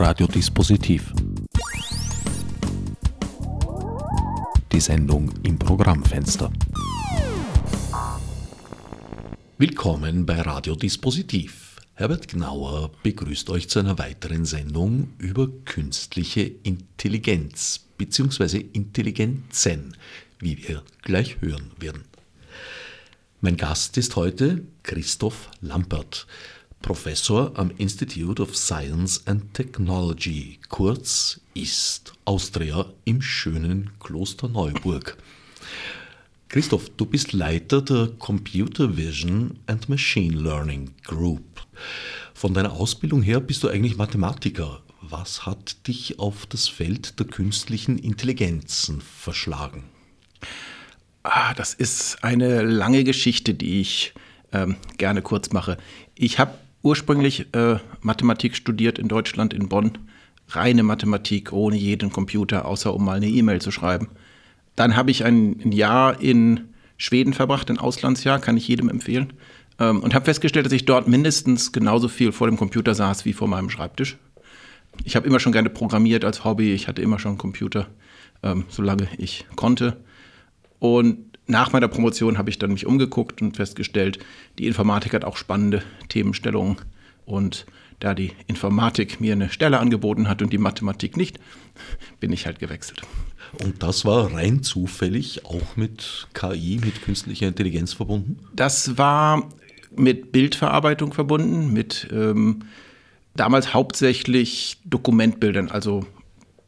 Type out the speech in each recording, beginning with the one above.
Radiodispositiv. Die Sendung im Programmfenster. Willkommen bei Radiodispositiv. Herbert Gnauer begrüßt euch zu einer weiteren Sendung über künstliche Intelligenz bzw. Intelligenzen, wie wir gleich hören werden. Mein Gast ist heute Christoph Lampert. Professor am Institute of Science and Technology, kurz IST, Austria im schönen Klosterneuburg. Christoph, du bist Leiter der Computer Vision and Machine Learning Group. Von deiner Ausbildung her bist du eigentlich Mathematiker. Was hat dich auf das Feld der künstlichen Intelligenzen verschlagen? Ah, das ist eine lange Geschichte, die ich ähm, gerne kurz mache. Ich habe ursprünglich äh, Mathematik studiert in Deutschland, in Bonn. Reine Mathematik, ohne jeden Computer, außer um mal eine E-Mail zu schreiben. Dann habe ich ein, Jahr in Schweden verbracht, ein Auslandsjahr, kann ich jedem empfehlen. Ähm, und habe festgestellt, dass ich dort mindestens genauso viel vor dem Computer saß wie vor meinem Schreibtisch. Ich habe immer schon gerne programmiert als Hobby. Ich hatte immer schon einen Computer, ähm, solange ich konnte. Und nach meiner Promotion habe ich dann mich umgeguckt und festgestellt, die Informatik hat auch spannende Themenstellungen. Und da die Informatik mir eine Stelle angeboten hat und die Mathematik nicht, bin ich halt gewechselt. Und das war rein zufällig auch mit KI, mit künstlicher Intelligenz verbunden? Das war mit Bildverarbeitung verbunden, mit ähm, damals hauptsächlich Dokumentbildern, also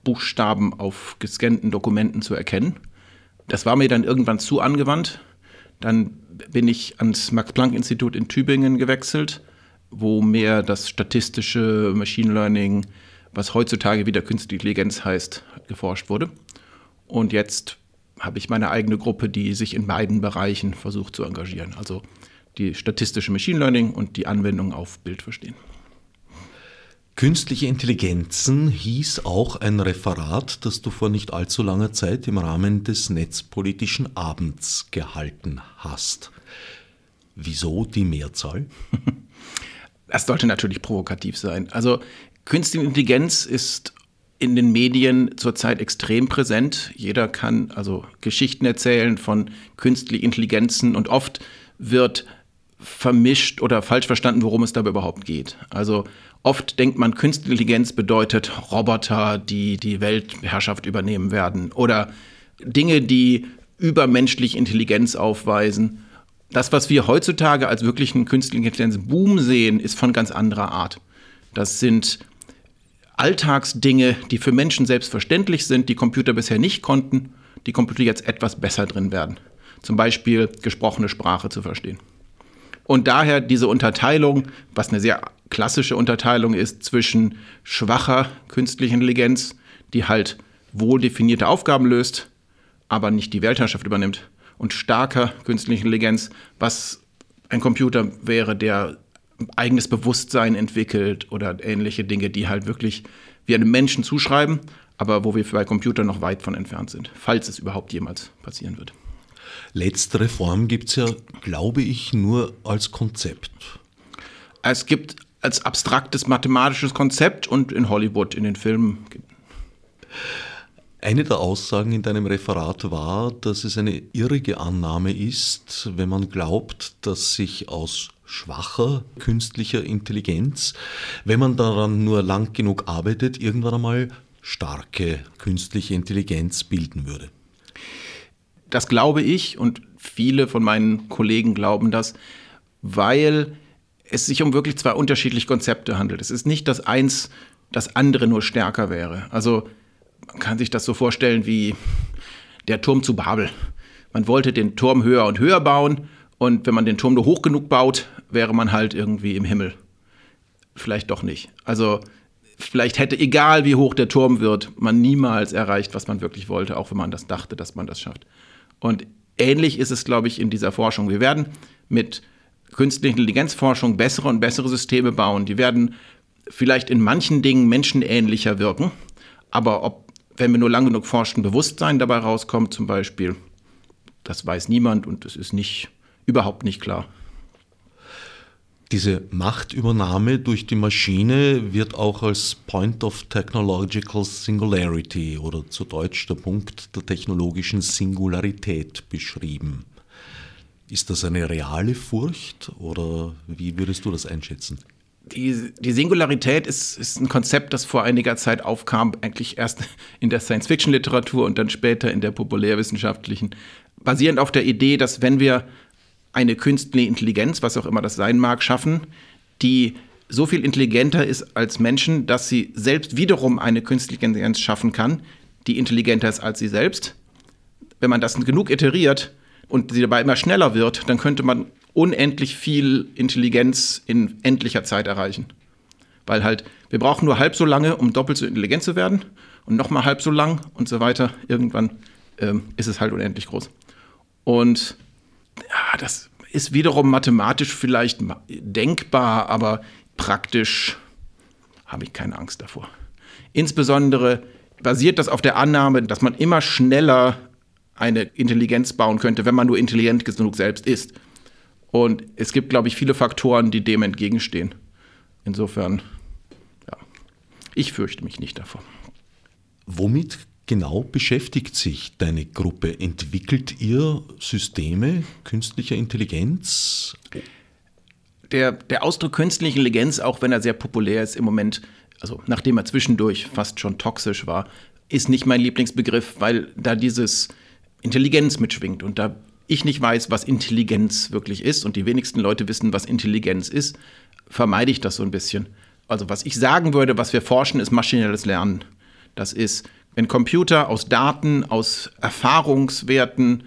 Buchstaben auf gescannten Dokumenten zu erkennen. Das war mir dann irgendwann zu angewandt. Dann bin ich ans Max-Planck-Institut in Tübingen gewechselt, wo mehr das statistische Machine Learning, was heutzutage wieder Künstliche Intelligenz heißt, geforscht wurde. Und jetzt habe ich meine eigene Gruppe, die sich in beiden Bereichen versucht zu engagieren. Also die statistische Machine Learning und die Anwendung auf Bild verstehen. Künstliche Intelligenzen hieß auch ein Referat, das du vor nicht allzu langer Zeit im Rahmen des Netzpolitischen Abends gehalten hast. Wieso die Mehrzahl? Das sollte natürlich provokativ sein. Also künstliche Intelligenz ist in den Medien zurzeit extrem präsent. Jeder kann also Geschichten erzählen von künstlichen Intelligenzen und oft wird vermischt oder falsch verstanden, worum es dabei überhaupt geht. Also Oft denkt man, Künstliche Intelligenz bedeutet Roboter, die die Weltherrschaft übernehmen werden oder Dinge, die übermenschliche Intelligenz aufweisen. Das, was wir heutzutage als wirklichen künstlichen Intelligenz-Boom sehen, ist von ganz anderer Art. Das sind Alltagsdinge, die für Menschen selbstverständlich sind, die Computer bisher nicht konnten, die Computer jetzt etwas besser drin werden. Zum Beispiel gesprochene Sprache zu verstehen. Und daher diese Unterteilung, was eine sehr klassische Unterteilung ist zwischen schwacher künstlicher Intelligenz, die halt wohl definierte Aufgaben löst, aber nicht die Weltherrschaft übernimmt, und starker künstlicher Intelligenz, was ein Computer wäre, der eigenes Bewusstsein entwickelt oder ähnliche Dinge, die halt wirklich wie einem Menschen zuschreiben, aber wo wir bei Computern noch weit von entfernt sind, falls es überhaupt jemals passieren wird. Letztere Form gibt es ja, glaube ich, nur als Konzept. Es gibt als abstraktes mathematisches Konzept und in Hollywood, in den Filmen. Eine der Aussagen in deinem Referat war, dass es eine irrige Annahme ist, wenn man glaubt, dass sich aus schwacher künstlicher Intelligenz, wenn man daran nur lang genug arbeitet, irgendwann einmal starke künstliche Intelligenz bilden würde. Das glaube ich und viele von meinen Kollegen glauben das, weil es sich um wirklich zwei unterschiedliche Konzepte handelt. Es ist nicht, dass eins das andere nur stärker wäre. Also man kann sich das so vorstellen wie der Turm zu Babel. Man wollte den Turm höher und höher bauen und wenn man den Turm nur hoch genug baut, wäre man halt irgendwie im Himmel. Vielleicht doch nicht. Also vielleicht hätte, egal wie hoch der Turm wird, man niemals erreicht, was man wirklich wollte, auch wenn man das dachte, dass man das schafft. Und ähnlich ist es, glaube ich, in dieser Forschung. Wir werden mit künstliche Intelligenzforschung bessere und bessere Systeme bauen. Die werden vielleicht in manchen Dingen menschenähnlicher wirken, aber ob, wenn wir nur lang genug forschen, Bewusstsein dabei rauskommt, zum Beispiel, das weiß niemand und es ist nicht, überhaupt nicht klar. Diese Machtübernahme durch die Maschine wird auch als Point of Technological Singularity oder zu Deutsch der Punkt der technologischen Singularität beschrieben. Ist das eine reale Furcht oder wie würdest du das einschätzen? Die, die Singularität ist, ist, ein Konzept, das vor einiger Zeit aufkam, eigentlich erst in der Science-Fiction-Literatur und dann später in der populärwissenschaftlichen, basierend auf der Idee, dass wenn wir eine künstliche Intelligenz, was auch immer das sein mag, schaffen, die so viel intelligenter ist als Menschen, dass sie selbst wiederum eine künstliche Intelligenz schaffen kann, die intelligenter ist als sie selbst. Wenn man das genug iteriert und sie dabei immer schneller wird, dann könnte man unendlich viel Intelligenz in endlicher Zeit erreichen. Weil halt, wir brauchen nur halb so lange, um doppelt so intelligent zu werden und nochmal halb so lang und so weiter. Irgendwann ähm, ist es halt unendlich groß. Und ja, das ist wiederum mathematisch vielleicht denkbar, aber praktisch habe ich keine Angst davor. Insbesondere basiert das auf der Annahme, dass man immer schneller eine Intelligenz bauen könnte, wenn man nur intelligent genug selbst ist. Und es gibt, glaube ich, viele Faktoren, die dem entgegenstehen. Insofern, ja, ich fürchte mich nicht davor. Womit genau beschäftigt sich deine Gruppe? Entwickelt ihr Systeme künstlicher Intelligenz? Der, der Ausdruck künstliche Intelligenz, auch wenn er sehr populär ist im Moment, also nachdem er zwischendurch fast schon toxisch war, ist nicht mein Lieblingsbegriff, weil da dieses Intelligenz mitschwingt und da ich nicht weiß, was Intelligenz wirklich ist und die wenigsten Leute wissen, was Intelligenz ist, vermeide ich das so ein bisschen. Also was ich sagen würde, was wir forschen, ist maschinelles Lernen. Das ist wenn Computer aus Daten, aus Erfahrungswerten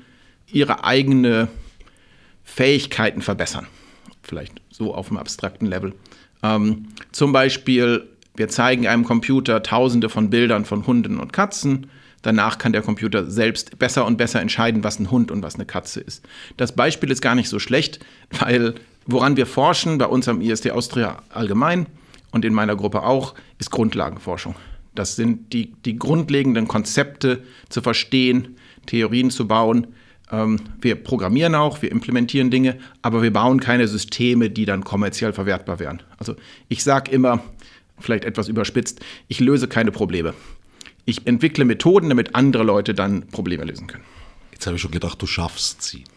ihre eigene Fähigkeiten verbessern. Vielleicht so auf einem abstrakten Level. Ähm, zum Beispiel, wir zeigen einem Computer tausende von Bildern von Hunden und Katzen. Danach kann der Computer selbst besser und besser entscheiden, was ein Hund und was eine Katze ist. Das Beispiel ist gar nicht so schlecht, weil woran wir forschen, bei uns am ISD Austria allgemein und in meiner Gruppe auch, ist Grundlagenforschung. Das sind die, die grundlegenden Konzepte zu verstehen, Theorien zu bauen. Ähm, wir programmieren auch, wir implementieren Dinge, aber wir bauen keine Systeme, die dann kommerziell verwertbar wären. Also ich sage immer, vielleicht etwas überspitzt, ich löse keine Probleme. Ich entwickle Methoden, damit andere Leute dann Probleme lösen können. Jetzt habe ich schon gedacht, du schaffst sie.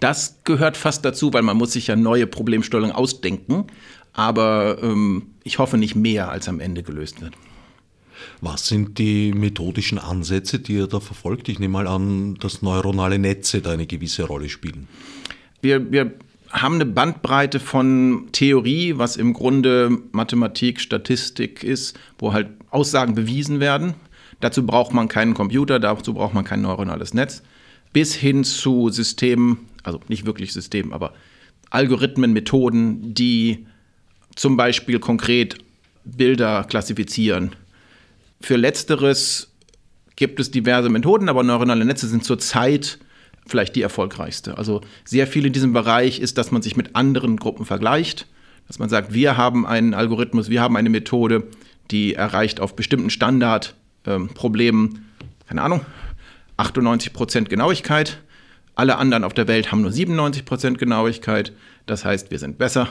Das gehört fast dazu, weil man muss sich ja neue Problemstellungen ausdenken aber ähm, ich hoffe nicht mehr, als am Ende gelöst wird. Was sind die methodischen Ansätze, die ihr da verfolgt? Ich nehme mal an, dass neuronale Netze da eine gewisse Rolle spielen. Wir, wir haben eine Bandbreite von Theorie, was im Grunde Mathematik, Statistik ist, wo halt Aussagen bewiesen werden. Dazu braucht man keinen Computer, dazu braucht man kein neuronales Netz, bis hin zu Systemen, also nicht wirklich Systemen, aber Algorithmen, Methoden, die zum Beispiel konkret Bilder klassifizieren. Für letzteres gibt es diverse Methoden, aber neuronale Netze sind zurzeit vielleicht die erfolgreichste. Also sehr viel in diesem Bereich ist, dass man sich mit anderen Gruppen vergleicht, dass man sagt, wir haben einen Algorithmus, wir haben eine Methode, die erreicht auf bestimmten Standardproblemen, ähm, keine Ahnung, 98% Genauigkeit. Alle anderen auf der Welt haben nur 97% Genauigkeit. Das heißt, wir sind besser.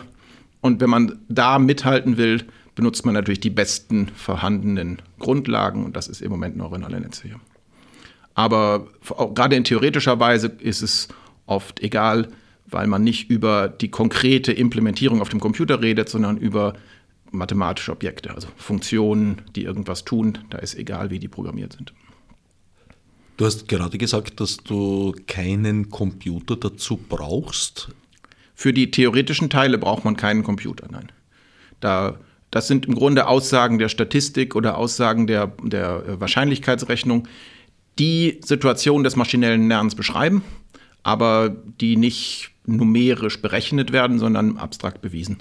Und wenn man da mithalten will, benutzt man natürlich die besten vorhandenen Grundlagen und das ist im Moment neuronale Netze hier. Aber gerade in theoretischer Weise ist es oft egal, weil man nicht über die konkrete Implementierung auf dem Computer redet, sondern über mathematische Objekte, also Funktionen, die irgendwas tun. Da ist egal, wie die programmiert sind. Du hast gerade gesagt, dass du keinen Computer dazu brauchst. Für die theoretischen Teile braucht man keinen Computer, nein. Da, das sind im Grunde Aussagen der Statistik oder Aussagen der, der äh, Wahrscheinlichkeitsrechnung, die Situation des maschinellen Lernens beschreiben, aber die nicht numerisch berechnet werden, sondern abstrakt bewiesen.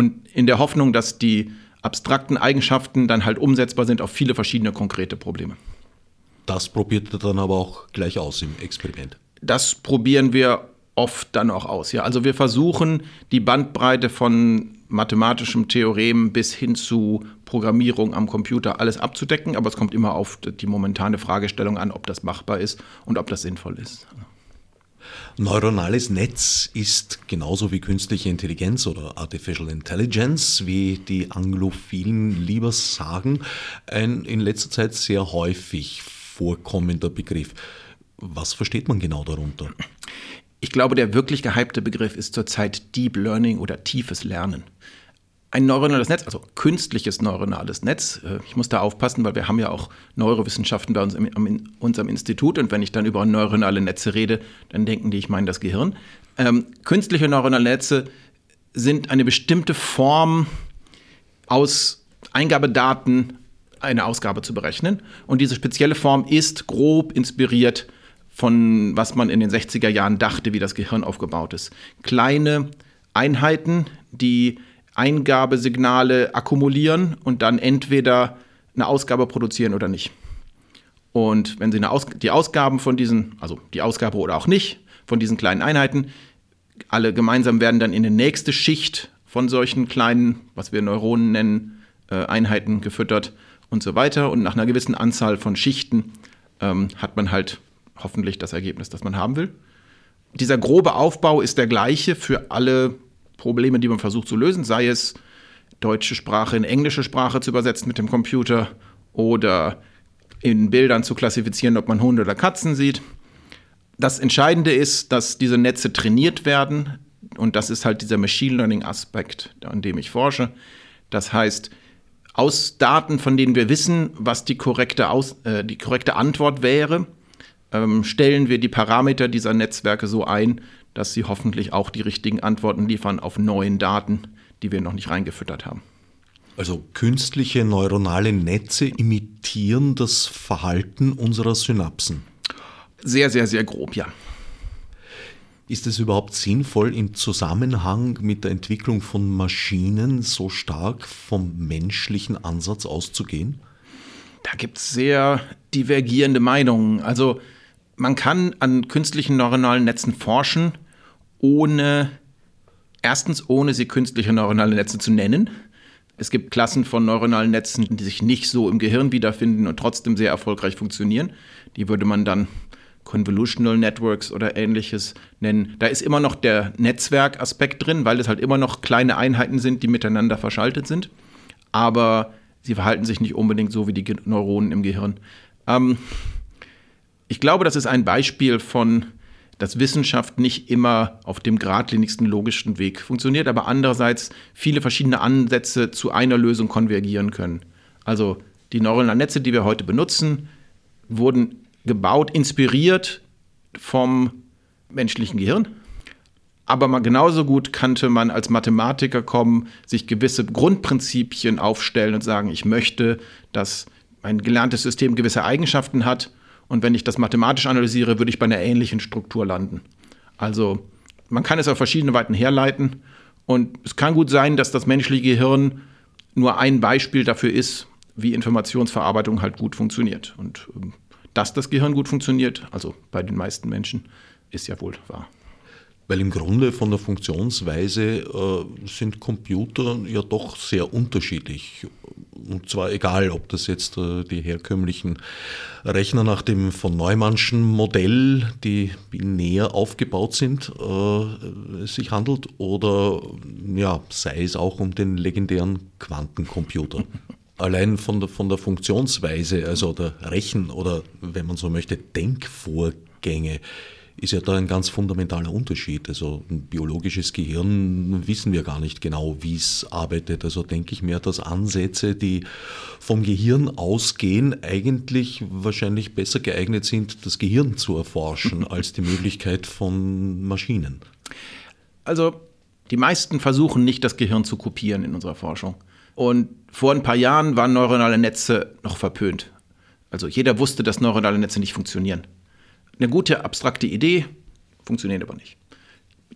Und in der Hoffnung, dass die abstrakten Eigenschaften dann halt umsetzbar sind auf viele verschiedene konkrete Probleme. Das probiert ihr dann aber auch gleich aus im Experiment. Das probieren wir oft dann auch aus. Ja? Also wir versuchen die Bandbreite von mathematischem Theorem bis hin zu Programmierung am Computer alles abzudecken, aber es kommt immer auf die momentane Fragestellung an, ob das machbar ist und ob das sinnvoll ist. Neuronales Netz ist genauso wie künstliche Intelligenz oder Artificial Intelligence, wie die Anglophilen lieber sagen, ein in letzter Zeit sehr häufig vorkommender Begriff. Was versteht man genau darunter? Ich glaube, der wirklich gehypte Begriff ist zurzeit Deep Learning oder tiefes Lernen. Ein neuronales Netz, also künstliches neuronales Netz, äh, ich muss da aufpassen, weil wir haben ja auch Neurowissenschaften bei uns in unserem Institut und wenn ich dann über neuronale Netze rede, dann denken die, ich meine das Gehirn. Ähm, künstliche neuronale Netze sind eine bestimmte Form aus Eingabedaten eine Ausgabe zu berechnen. Und diese spezielle Form ist grob inspiriert von was man in den 60er Jahren dachte, wie das Gehirn aufgebaut ist. Kleine Einheiten, die Eingabesignale akkumulieren und dann entweder eine Ausgabe produzieren oder nicht. Und wenn Sie Aus die Ausgaben von diesen, also die Ausgabe oder auch nicht, von diesen kleinen Einheiten, alle gemeinsam werden dann in die nächste Schicht von solchen kleinen, was wir Neuronen nennen, äh, Einheiten gefüttert und so weiter. Und nach einer gewissen Anzahl von Schichten ähm, hat man halt hoffentlich das Ergebnis, das man haben will. Dieser grobe Aufbau ist der gleiche für alle Probleme, die man versucht zu lösen, sei es deutsche Sprache in englische Sprache zu übersetzen mit dem Computer oder in Bildern zu klassifizieren, ob man Hunde oder Katzen sieht. Das Entscheidende ist, dass diese Netze trainiert werden und das ist halt dieser Machine Learning Aspekt, an dem ich forsche. Das heißt, aus Daten, von denen wir wissen, was die korrekte, aus, äh, die korrekte Antwort wäre, ähm, stellen wir die Parameter dieser Netzwerke so ein, dass sie hoffentlich auch die richtigen Antworten liefern auf neuen Daten, die wir noch nicht reingefüttert haben. Also künstliche neuronale Netze imitieren das Verhalten unserer Synapsen. Sehr, sehr, sehr grob, ja. Ist es überhaupt sinnvoll, im Zusammenhang mit der Entwicklung von Maschinen so stark vom menschlichen Ansatz auszugehen? Da gibt es sehr divergierende Meinungen. Also man kann an künstlichen neuronalen Netzen forschen, ohne erstens ohne sie künstliche neuronale Netze zu nennen. Es gibt Klassen von neuronalen Netzen, die sich nicht so im Gehirn wiederfinden und trotzdem sehr erfolgreich funktionieren. Die würde man dann Convolutional Networks oder ähnliches nennen. Da ist immer noch der Netzwerkaspekt drin, weil es halt immer noch kleine Einheiten sind, die miteinander verschaltet sind. Aber sie verhalten sich nicht unbedingt so wie die Neuronen im Gehirn. Ähm, ich glaube, das ist ein Beispiel von, dass Wissenschaft nicht immer auf dem geradlinigsten logischen Weg funktioniert, aber andererseits viele verschiedene Ansätze zu einer Lösung konvergieren können. Also die neuronalen Netze, die wir heute benutzen, wurden gebaut, inspiriert vom menschlichen Gehirn. Aber mal genauso gut könnte man als Mathematiker kommen, sich gewisse Grundprinzipien aufstellen und sagen, ich möchte, dass ein gelerntes System gewisse Eigenschaften hat und wenn ich das mathematisch analysiere, würde ich bei einer ähnlichen Struktur landen. Also man kann es auf verschiedene Weiten herleiten. Und es kann gut sein, dass das menschliche Gehirn nur ein Beispiel dafür ist, wie Informationsverarbeitung halt gut funktioniert. Und ähm, dass das Gehirn gut funktioniert, also bei den meisten Menschen, ist ja wohl wahr. Weil im Grunde von der Funktionsweise äh, sind Computer ja doch sehr unterschiedlich. Und zwar egal, ob das jetzt äh, die herkömmlichen Rechner nach dem von Neumannschen Modell, die binär aufgebaut sind, äh, sich handelt, oder ja, sei es auch um den legendären Quantencomputer. Allein von der, von der Funktionsweise, also der Rechen- oder, wenn man so möchte, Denkvorgänge, ist ja da ein ganz fundamentaler Unterschied. Also ein biologisches Gehirn wissen wir gar nicht genau, wie es arbeitet. Also denke ich mehr, dass Ansätze, die vom Gehirn ausgehen, eigentlich wahrscheinlich besser geeignet sind, das Gehirn zu erforschen, als die Möglichkeit von Maschinen. Also die meisten versuchen nicht, das Gehirn zu kopieren in unserer Forschung. Und vor ein paar Jahren waren neuronale Netze noch verpönt. Also jeder wusste, dass neuronale Netze nicht funktionieren eine gute abstrakte Idee, funktioniert aber nicht.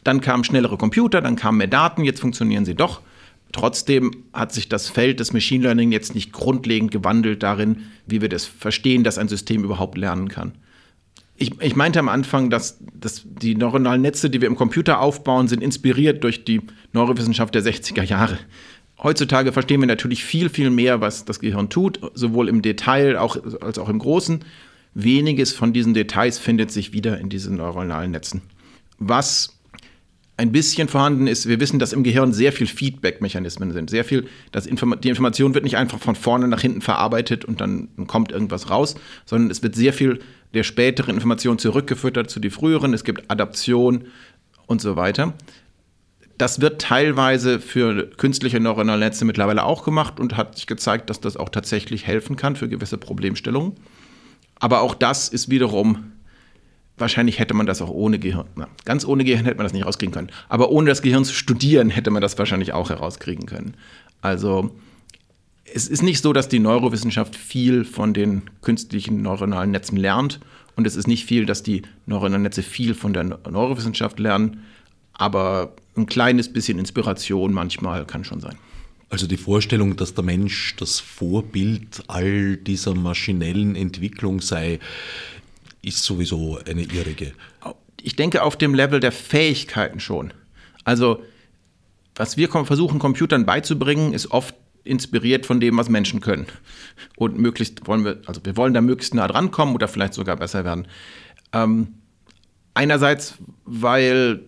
Dann kamen schnellere Computer, dann kamen mehr Daten, jetzt funktionieren sie doch. Trotzdem hat sich das Feld des Machine Learning jetzt nicht grundlegend gewandelt darin, wie wir das verstehen, dass ein System überhaupt lernen kann. Ich, ich meinte am Anfang, dass, dass die neuronalen Netze, die wir im Computer aufbauen, sind inspiriert durch die Neurowissenschaft der 60er Jahre. Heutzutage verstehen wir natürlich viel, viel mehr, was das Gehirn tut, sowohl im Detail auch, als auch im Großen. Weniges von diesen Details findet sich wieder in diesen neuronalen Netzen. was ein bisschen vorhanden ist, wir wissen, dass im Gehirn sehr viel Feedback-Mechanismen sind. Sehr viel, das Inform die Information wird nicht einfach von vorne nach hinten verarbeitet und dann kommt irgendwas raus, sondern es wird sehr viel der späteren Information zurückgefüttert zu die früheren. Es gibt Adaption und so weiter. Das wird teilweise für künstliche neuronale Netze mittlerweile auch gemacht und hat sich gezeigt, dass das auch tatsächlich helfen kann für gewisse Problemstellungen. Aber auch das ist wiederum Wahrscheinlich hätte man das auch ohne Gehirn. Na, ganz ohne Gehirn hätte man das nicht rauskriegen können. Aber ohne das Gehirn zu studieren, hätte man das wahrscheinlich auch herauskriegen können. Also es ist nicht so, dass die Neurowissenschaft viel von den künstlichen neuronalen Netzen lernt. Und es ist nicht viel, dass die neuronalen Netze viel von der Neurowissenschaft lernen. Aber ein kleines bisschen Inspiration manchmal kann schon sein. Also die Vorstellung, dass der Mensch das Vorbild all dieser maschinellen Entwicklung sei, ist sowieso eine irrige. Ich denke auf dem Level der Fähigkeiten schon. Also, was wir versuchen, Computern beizubringen, ist oft inspiriert von dem, was Menschen können. Und möglichst wollen wir, also wir wollen da möglichst nah dran kommen oder vielleicht sogar besser werden. Ähm, einerseits, weil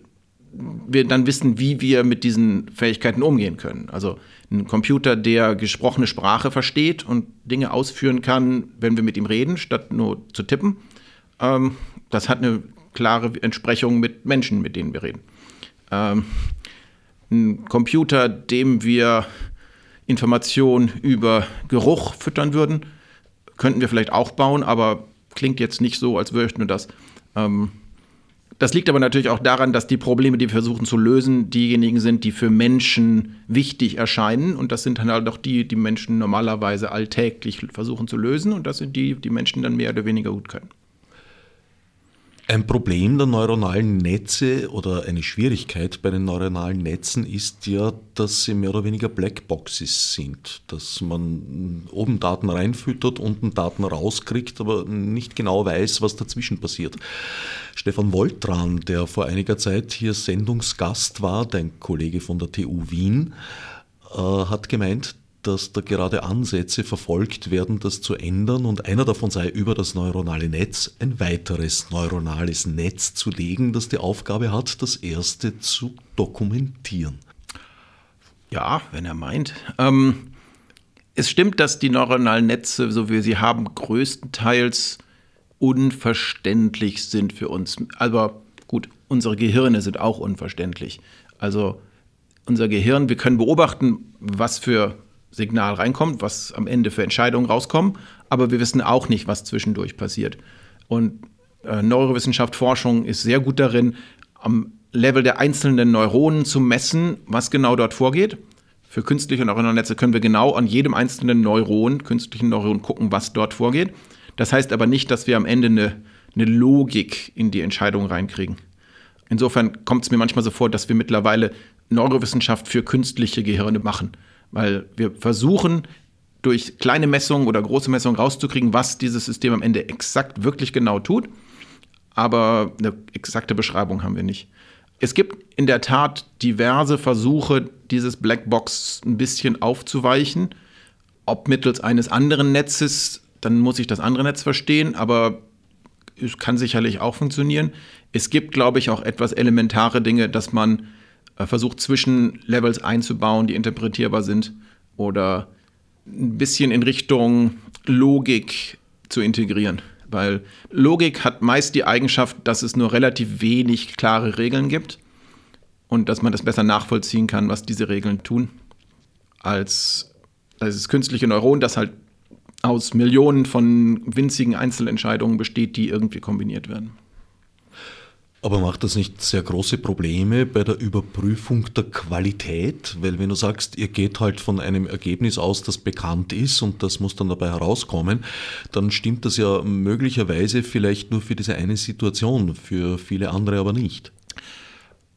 wir dann wissen, wie wir mit diesen Fähigkeiten umgehen können. Also ein Computer, der gesprochene Sprache versteht und Dinge ausführen kann, wenn wir mit ihm reden, statt nur zu tippen, ähm, das hat eine klare Entsprechung mit Menschen, mit denen wir reden. Ähm, ein Computer, dem wir Informationen über Geruch füttern würden, könnten wir vielleicht auch bauen, aber klingt jetzt nicht so, als würden wir das. Ähm, das liegt aber natürlich auch daran, dass die Probleme, die wir versuchen zu lösen, diejenigen sind, die für Menschen wichtig erscheinen. Und das sind dann halt auch die, die Menschen normalerweise alltäglich versuchen zu lösen. Und das sind die, die Menschen dann mehr oder weniger gut können. Ein Problem der neuronalen Netze oder eine Schwierigkeit bei den neuronalen Netzen ist ja, dass sie mehr oder weniger Blackboxes sind, dass man oben Daten reinfüttert, unten Daten rauskriegt, aber nicht genau weiß, was dazwischen passiert. Stefan Woltran, der vor einiger Zeit hier Sendungsgast war, dein Kollege von der TU Wien, äh, hat gemeint, dass da gerade Ansätze verfolgt werden, das zu ändern und einer davon sei über das neuronale Netz ein weiteres neuronales Netz zu legen, das die Aufgabe hat, das erste zu dokumentieren. Ja, wenn er meint. Ähm, es stimmt, dass die neuronalen Netze, so wie wir sie haben, größtenteils unverständlich sind für uns. Aber gut, unsere Gehirne sind auch unverständlich. Also unser Gehirn, wir können beobachten, was für Signal reinkommt, was am Ende für Entscheidungen rauskommen, aber wir wissen auch nicht, was zwischendurch passiert. Und äh, Neurowissenschaft, Forschung ist sehr gut darin, am Level der einzelnen Neuronen zu messen, was genau dort vorgeht. Für künstliche neuronale Netze können wir genau an jedem einzelnen Neuron, künstlichen Neuron, gucken, was dort vorgeht. Das heißt aber nicht, dass wir am Ende eine, eine Logik in die Entscheidung reinkriegen. Insofern kommt es mir manchmal so vor, dass wir mittlerweile Neurowissenschaft für künstliche Gehirne machen. Weil wir versuchen, durch kleine Messungen oder große Messungen rauszukriegen, was dieses System am Ende exakt wirklich genau tut. Aber eine exakte Beschreibung haben wir nicht. Es gibt in der Tat diverse Versuche, dieses Blackbox ein bisschen aufzuweichen. Ob mittels eines anderen Netzes, dann muss ich das andere Netz verstehen, aber es kann sicherlich auch funktionieren. Es gibt, glaube ich, auch etwas elementare Dinge, dass man versucht zwischen Levels einzubauen, die interpretierbar sind oder ein bisschen in Richtung Logik zu integrieren. Weil Logik hat meist die Eigenschaft, dass es nur relativ wenig klare Regeln gibt und dass man das besser nachvollziehen kann, was diese Regeln tun, als das künstliche Neuron, das halt aus Millionen von winzigen Einzelentscheidungen besteht, die irgendwie kombiniert werden. Aber macht das nicht sehr große Probleme bei der Überprüfung der Qualität? Weil wenn du sagst, ihr geht halt von einem Ergebnis aus, das bekannt ist und das muss dann dabei herauskommen, dann stimmt das ja möglicherweise vielleicht nur für diese eine Situation, für viele andere aber nicht.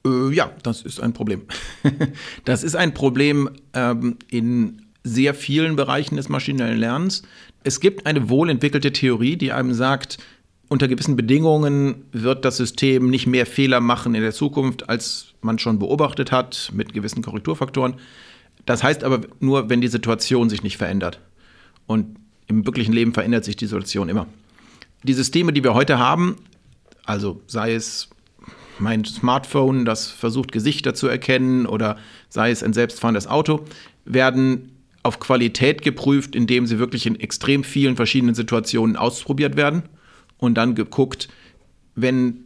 Äh, ja, das ist ein Problem. das ist ein Problem ähm, in sehr vielen Bereichen des maschinellen Lernens. Es gibt eine wohlentwickelte Theorie, die einem sagt, unter gewissen Bedingungen wird das System nicht mehr Fehler machen in der Zukunft, als man schon beobachtet hat, mit gewissen Korrekturfaktoren. Das heißt aber nur, wenn die Situation sich nicht verändert. Und im wirklichen Leben verändert sich die Situation immer. Die Systeme, die wir heute haben, also sei es mein Smartphone, das versucht Gesichter zu erkennen oder sei es ein selbstfahrendes Auto, werden auf Qualität geprüft, indem sie wirklich in extrem vielen verschiedenen Situationen ausprobiert werden und dann geguckt, wenn,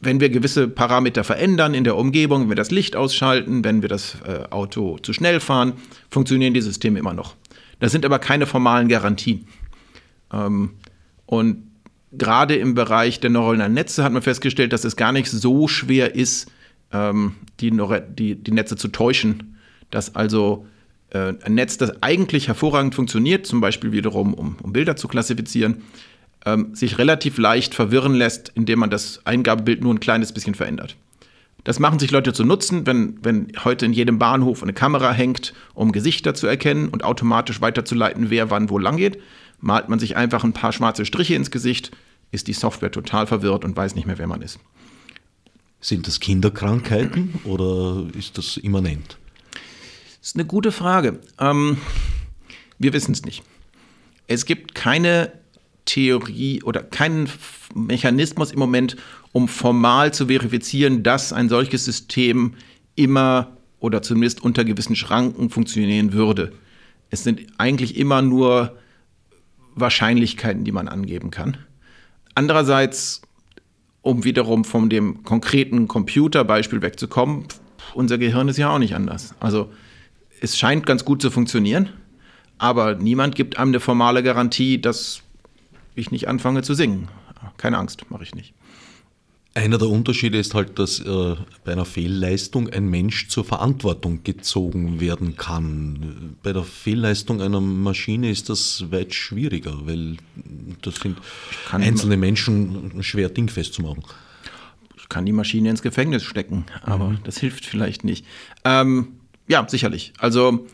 wenn wir gewisse Parameter verändern in der Umgebung, wenn wir das Licht ausschalten, wenn wir das äh, Auto zu schnell fahren, funktionieren die Systeme immer noch. Das sind aber keine formalen Garantien. Ähm, und gerade im Bereich der neuronalen Netze hat man festgestellt, dass es gar nicht so schwer ist, ähm, die, die, die Netze zu täuschen. Dass also äh, ein Netz, das eigentlich hervorragend funktioniert, zum Beispiel wiederum, um, um Bilder zu klassifizieren, ähm, sich relativ leicht verwirren lässt, indem man das Eingabebild nur ein kleines bisschen verändert. Das machen sich Leute zu nutzen, wenn, wenn heute in jedem Bahnhof eine Kamera hängt, um Gesichter zu erkennen und automatisch weiterzuleiten, wer wann wo lang geht. Malt man sich einfach ein paar schwarze Striche ins Gesicht, ist die Software total verwirrt und weiß nicht mehr, wer man ist. Sind das Kinderkrankheiten oder ist das immanent? Das ist eine gute Frage. Ähm, wir wissen es nicht. Es gibt keine Theorie oder keinen Mechanismus im Moment, um formal zu verifizieren, dass ein solches System immer oder zumindest unter gewissen Schranken funktionieren würde. Es sind eigentlich immer nur Wahrscheinlichkeiten, die man angeben kann. Andererseits, um wiederum von dem konkreten Computerbeispiel wegzukommen, unser Gehirn ist ja auch nicht anders. Also es scheint ganz gut zu funktionieren, aber niemand gibt einem eine formale Garantie, dass ich nicht anfange zu singen. Keine Angst, mache ich nicht. Einer der Unterschiede ist halt, dass äh, bei einer Fehlleistung ein Mensch zur Verantwortung gezogen werden kann. Bei der Fehlleistung einer Maschine ist das weit schwieriger, weil das sind einzelne Menschen schwer dingfest zu machen. Ich kann die Maschine ins Gefängnis stecken, aber mhm. das hilft vielleicht nicht. Ähm, ja, sicherlich. Also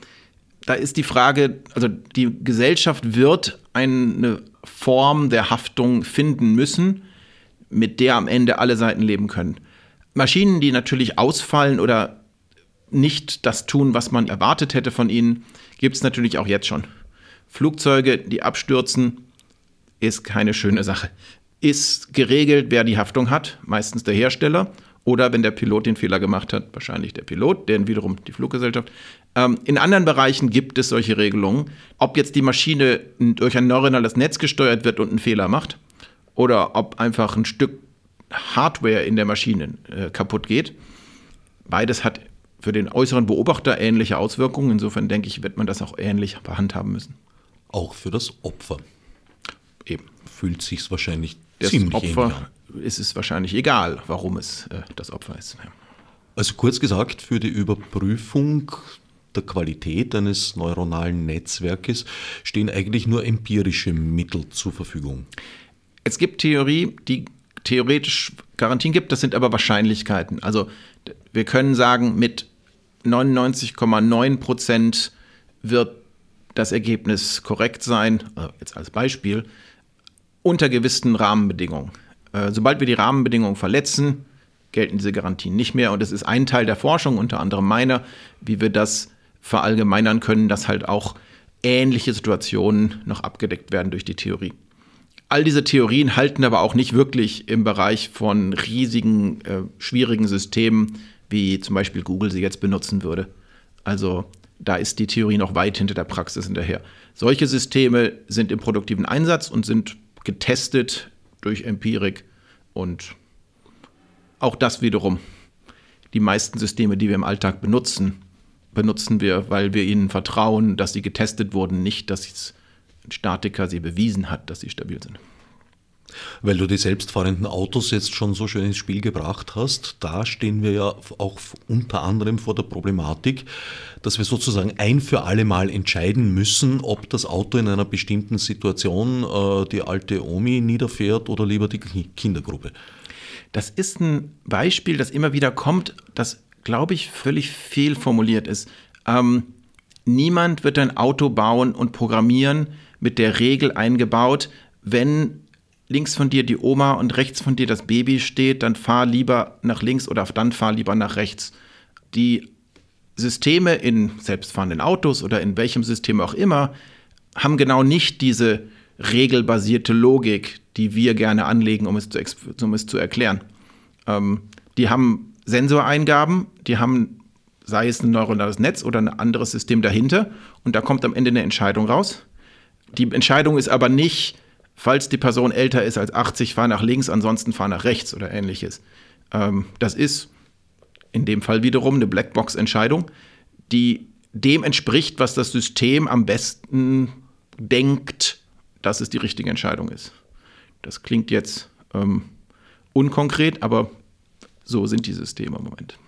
da ist die Frage, also die Gesellschaft wird eine Form der Haftung finden müssen, mit der am Ende alle Seiten leben können. Maschinen, die natürlich ausfallen oder nicht das tun, was man erwartet hätte von ihnen, gibt es natürlich auch jetzt schon. Flugzeuge, die abstürzen, ist keine schöne Sache. Ist geregelt, wer die Haftung hat, meistens der Hersteller oder wenn der Pilot den Fehler gemacht hat, wahrscheinlich der Pilot, denn wiederum die Fluggesellschaft. Ähm, in anderen Bereichen gibt es solche Regelungen. Ob jetzt die Maschine durch ein neuronales Netz gesteuert wird und einen Fehler macht, oder ob einfach ein Stück Hardware in der Maschine äh, kaputt geht. Beides hat für den äußeren Beobachter ähnliche Auswirkungen. Insofern denke ich, wird man das auch ähnlich behandhaben müssen. Auch für das Opfer. Eben. Fühlt sich es wahrscheinlich das ziemlich Opfer ist es wahrscheinlich egal, warum es äh, das Opfer ist. Ja. Also kurz gesagt, für die Überprüfung der Qualität eines neuronalen Netzwerkes stehen eigentlich nur empirische Mittel zur Verfügung. Es gibt Theorie, die theoretisch Garantien gibt, das sind aber Wahrscheinlichkeiten. Also wir können sagen, mit 99,9 Prozent wird das Ergebnis korrekt sein, also jetzt als Beispiel, unter gewissen Rahmenbedingungen. Äh, sobald wir die Rahmenbedingungen verletzen, gelten diese Garantien nicht mehr. Und es ist ein Teil der Forschung, unter anderem meiner, wie wir das verallgemeinern können, dass halt auch ähnliche Situationen noch abgedeckt werden durch die Theorie. All diese Theorien halten aber auch nicht wirklich im Bereich von riesigen, äh, schwierigen Systemen, wie zum Beispiel Google sie jetzt benutzen würde. Also da ist die Theorie noch weit hinter der Praxis hinterher. Solche Systeme sind im produktiven Einsatz und sind getestet durch Empirik und auch das wiederum. Die meisten Systeme, die wir im Alltag benutzen, benutzen wir, weil wir ihnen vertrauen, dass sie getestet wurden, nicht, dass ein Statiker sie bewiesen hat, dass sie stabil sind. Weil du die selbstfahrenden Autos jetzt schon so schön ins Spiel gebracht hast, da stehen wir ja auch unter anderem vor der Problematik, dass wir sozusagen ein für alle Mal entscheiden müssen, ob das Auto in einer bestimmten Situation äh, die alte Omi niederfährt oder lieber die Kindergruppe. Das ist ein Beispiel, das immer wieder kommt, das, glaube ich, völlig fehlformuliert ist. Ähm, niemand wird ein Auto bauen und programmieren mit der Regel eingebaut, wenn links von dir die Oma und rechts von dir das Baby steht, dann fahr lieber nach links oder dann fahr lieber nach rechts. Die Systeme in selbstfahrenden Autos oder in welchem System auch immer haben genau nicht diese regelbasierte Logik, die wir gerne anlegen, um es zu, um es zu erklären. Ähm, die haben Sensoreingaben, die haben, sei es ein neuronales Netz oder ein anderes System dahinter, und da kommt am Ende eine Entscheidung raus. Die Entscheidung ist aber nicht, falls die Person älter ist als 80, fahr nach links, ansonsten fahr nach rechts oder ähnliches. Ähm, das ist in dem Fall wiederum eine Blackbox-Entscheidung, die dem entspricht, was das System am besten denkt, dass es die richtige Entscheidung ist. Das klingt jetzt ähm, unkonkret, aber so sind die Systeme im Moment.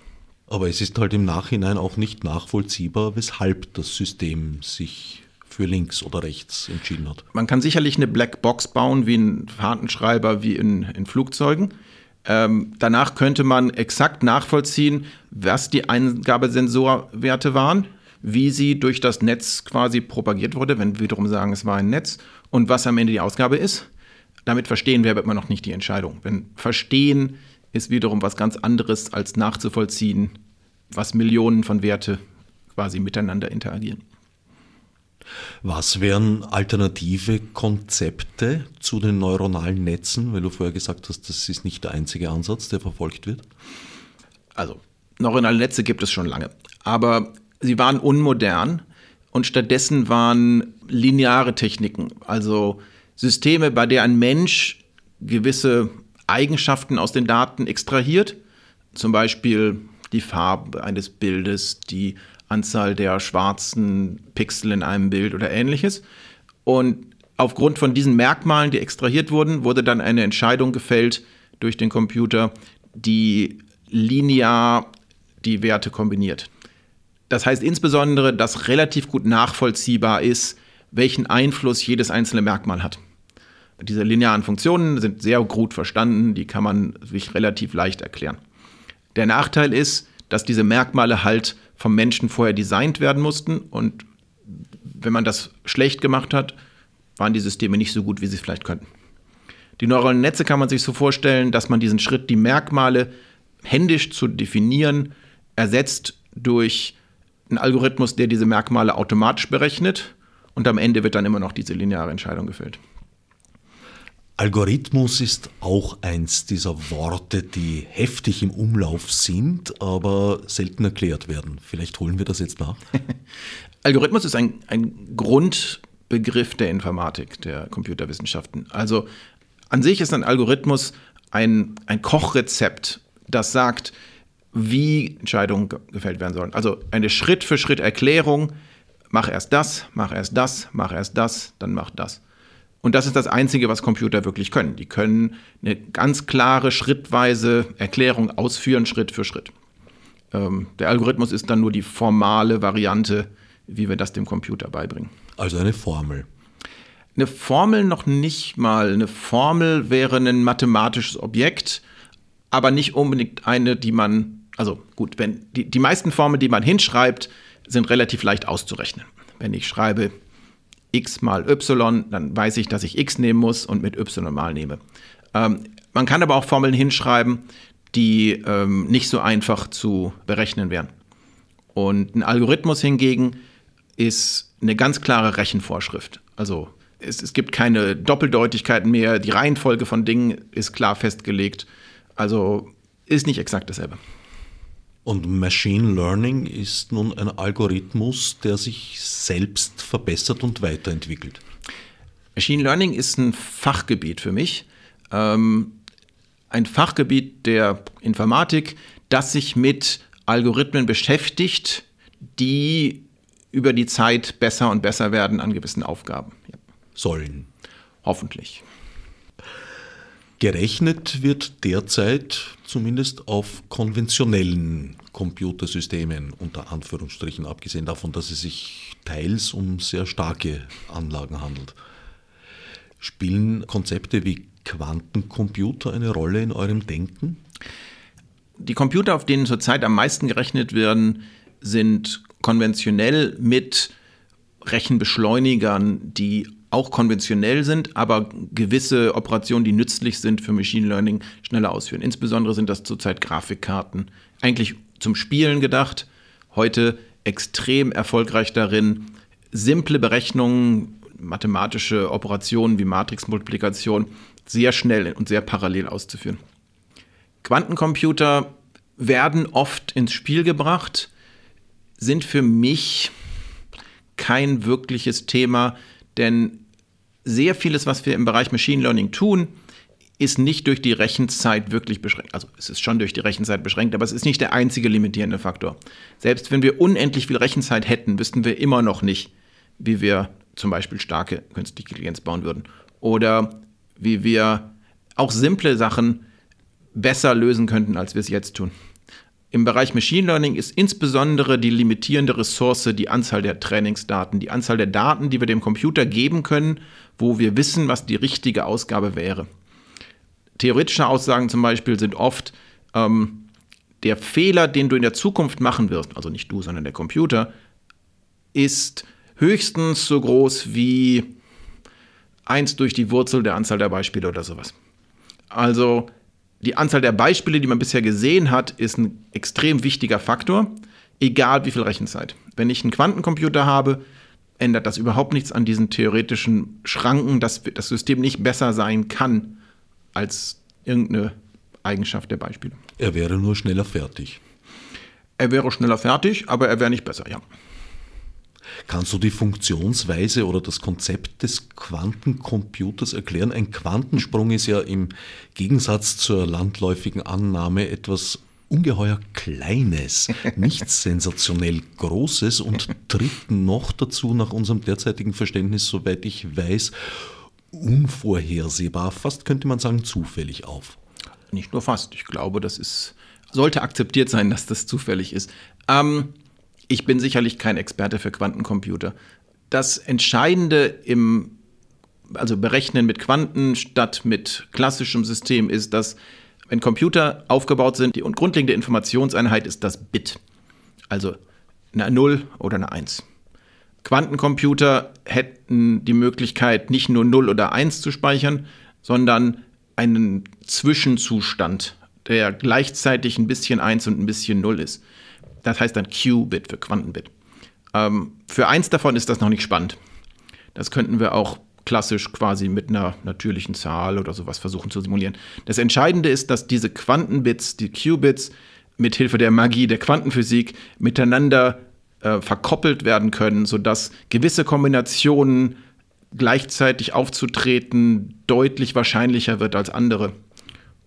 Aber es ist halt im Nachhinein auch nicht nachvollziehbar, weshalb das System sich für links oder rechts entschieden hat. Man kann sicherlich eine Blackbox bauen, wie ein Fahrtenschreiber, wie in, in Flugzeugen. Ähm, danach könnte man exakt nachvollziehen, was die Eingabesensorwerte waren, wie sie durch das Netz quasi propagiert wurde, wenn wir wiederum sagen, es war ein Netz, und was am Ende die Ausgabe ist. Damit verstehen wir aber immer noch nicht die Entscheidung. Wenn Verstehen ist wiederum was ganz anderes als nachzuvollziehen, was Millionen von Werte quasi miteinander interagieren. Was wären alternative Konzepte zu den neuronalen Netzen, weil du vorher gesagt hast, das ist nicht der einzige Ansatz, der verfolgt wird? Also, neuronale Netze gibt es schon lange, aber sie waren unmodern und stattdessen waren lineare Techniken, also Systeme, bei der ein Mensch gewisse Eigenschaften aus den Daten extrahiert, zum Beispiel die Farbe eines Bildes, die Anzahl der schwarzen Pixel in einem Bild oder ähnliches. Und aufgrund von diesen Merkmalen, die extrahiert wurden, wurde dann eine Entscheidung gefällt durch den Computer, die linear die Werte kombiniert. Das heißt insbesondere, dass relativ gut nachvollziehbar ist, welchen Einfluss jedes einzelne Merkmal hat. Diese linearen Funktionen sind sehr gut verstanden, die kann man sich relativ leicht erklären. Der Nachteil ist, dass diese Merkmale halt vom Menschen vorher designt werden mussten. Und wenn man das schlecht gemacht hat, waren die Systeme nicht so gut, wie sie es vielleicht könnten. Die neuralen Netze kann man sich so vorstellen, dass man diesen Schritt, die Merkmale händisch zu definieren, ersetzt durch einen Algorithmus, der diese Merkmale automatisch berechnet. Und am Ende wird dann immer noch diese lineare Entscheidung gefällt. Algorithmus ist auch eins dieser Worte, die heftig im Umlauf sind, aber selten erklärt werden. Vielleicht holen wir das jetzt nach. Algorithmus ist ein, ein Grundbegriff der Informatik, der Computerwissenschaften. Also an sich ist ein Algorithmus ein, ein Kochrezept, das sagt, wie Entscheidungen gefällt werden sollen. Also eine Schritt-für-Schritt-Erklärung, mach erst das, mach erst das, mach erst das, dann mach das. Und das ist das Einzige, was Computer wirklich können. Die können eine ganz klare, schrittweise Erklärung ausführen, Schritt für Schritt. Ähm, der Algorithmus ist dann nur die formale Variante, wie wir das dem Computer beibringen. Also eine Formel. Eine Formel noch nicht mal. Eine Formel wäre ein mathematisches Objekt, aber nicht unbedingt eine, die man, also gut, wenn die, die meisten Formeln, die man hinschreibt, sind relativ leicht auszurechnen. Wenn ich schreibe x mal y, dann weiß ich, dass ich x nehmen muss und mit y mal nehme. Ähm, man kann aber auch Formeln hinschreiben, die ähm, nicht so einfach zu berechnen wären. Und ein Algorithmus hingegen ist eine ganz klare Rechenvorschrift. Also es, es gibt keine Doppeldeutigkeiten mehr, die Reihenfolge von Dingen ist klar festgelegt. Also ist nicht exakt dasselbe. Und Machine Learning ist nun ein Algorithmus, der sich selbst verbessert und weiterentwickelt. Machine Learning ist ein Fachgebiet für mich. Ähm, ein Fachgebiet der Informatik, das sich mit Algorithmen beschäftigt, die über die Zeit besser und besser werden an gewissen Aufgaben. Ja. Sollen. Hoffentlich. Gerechnet wird derzeit zumindest auf konventionellen Computersystemen, unter Anführungsstrichen, abgesehen davon, dass es sich teils um sehr starke Anlagen handelt. Spielen Konzepte wie Quantencomputer eine Rolle in eurem Denken? Die Computer, auf denen zurzeit am meisten gerechnet werden, sind konventionell mit Rechenbeschleunigern, die auch konventionell sind, aber gewisse Operationen, die nützlich sind für Machine Learning, schneller ausführen. Insbesondere sind das zurzeit Grafikkarten. Eigentlich zum Spielen gedacht, heute extrem erfolgreich darin, simple Berechnungen, mathematische Operationen wie Matrixmultiplikation sehr schnell und sehr parallel auszuführen. Quantencomputer werden oft ins Spiel gebracht, sind für mich kein wirkliches Thema, denn sehr vieles, was wir im Bereich Machine Learning tun, ist nicht durch die Rechenzeit wirklich beschränkt. Also es ist schon durch die Rechenzeit beschränkt, aber es ist nicht der einzige limitierende Faktor. Selbst wenn wir unendlich viel Rechenzeit hätten, wüssten wir immer noch nicht, wie wir zum Beispiel starke künstliche Intelligenz bauen würden. Oder wie wir auch simple Sachen besser lösen könnten, als wir es jetzt tun. Im Bereich Machine Learning ist insbesondere die limitierende Ressource die Anzahl der Trainingsdaten, die Anzahl der Daten, die wir dem Computer geben können, wo wir wissen, was die richtige Ausgabe wäre. Theoretische Aussagen zum Beispiel sind oft, ähm, der Fehler, den du in der Zukunft machen wirst, also nicht du, sondern der Computer, ist höchstens so groß wie 1 durch die Wurzel der Anzahl der Beispiele oder sowas. Also die Anzahl der Beispiele, die man bisher gesehen hat, ist ein extrem wichtiger Faktor, egal wie viel Rechenzeit. Wenn ich einen Quantencomputer habe, ändert das überhaupt nichts an diesen theoretischen Schranken, dass das System nicht besser sein kann als irgendeine Eigenschaft der Beispiele. Er wäre nur schneller fertig. Er wäre schneller fertig, aber er wäre nicht besser, ja. Kannst du die Funktionsweise oder das Konzept des Quantencomputers erklären? Ein Quantensprung ist ja im Gegensatz zur landläufigen Annahme etwas ungeheuer Kleines, nichts sensationell Großes und tritt noch dazu nach unserem derzeitigen Verständnis, soweit ich weiß, unvorhersehbar, fast könnte man sagen zufällig auf. Nicht nur fast, ich glaube, das ist, sollte akzeptiert sein, dass das zufällig ist. Ähm, ich bin sicherlich kein Experte für Quantencomputer. Das Entscheidende im also Berechnen mit Quanten statt mit klassischem System ist, dass wenn Computer aufgebaut sind, die grundlegende Informationseinheit ist das Bit. Also eine 0 oder eine 1. Quantencomputer hätten die Möglichkeit, nicht nur 0 oder 1 zu speichern, sondern einen Zwischenzustand, der gleichzeitig ein bisschen 1 und ein bisschen 0 ist. Das heißt dann Qubit für Quantenbit. Ähm, für eins davon ist das noch nicht spannend. Das könnten wir auch klassisch quasi mit einer natürlichen Zahl oder sowas versuchen zu simulieren. Das Entscheidende ist, dass diese Quantenbits, die Qubits, mit Hilfe der Magie der Quantenphysik miteinander äh, verkoppelt werden können, sodass gewisse Kombinationen gleichzeitig aufzutreten deutlich wahrscheinlicher wird als andere.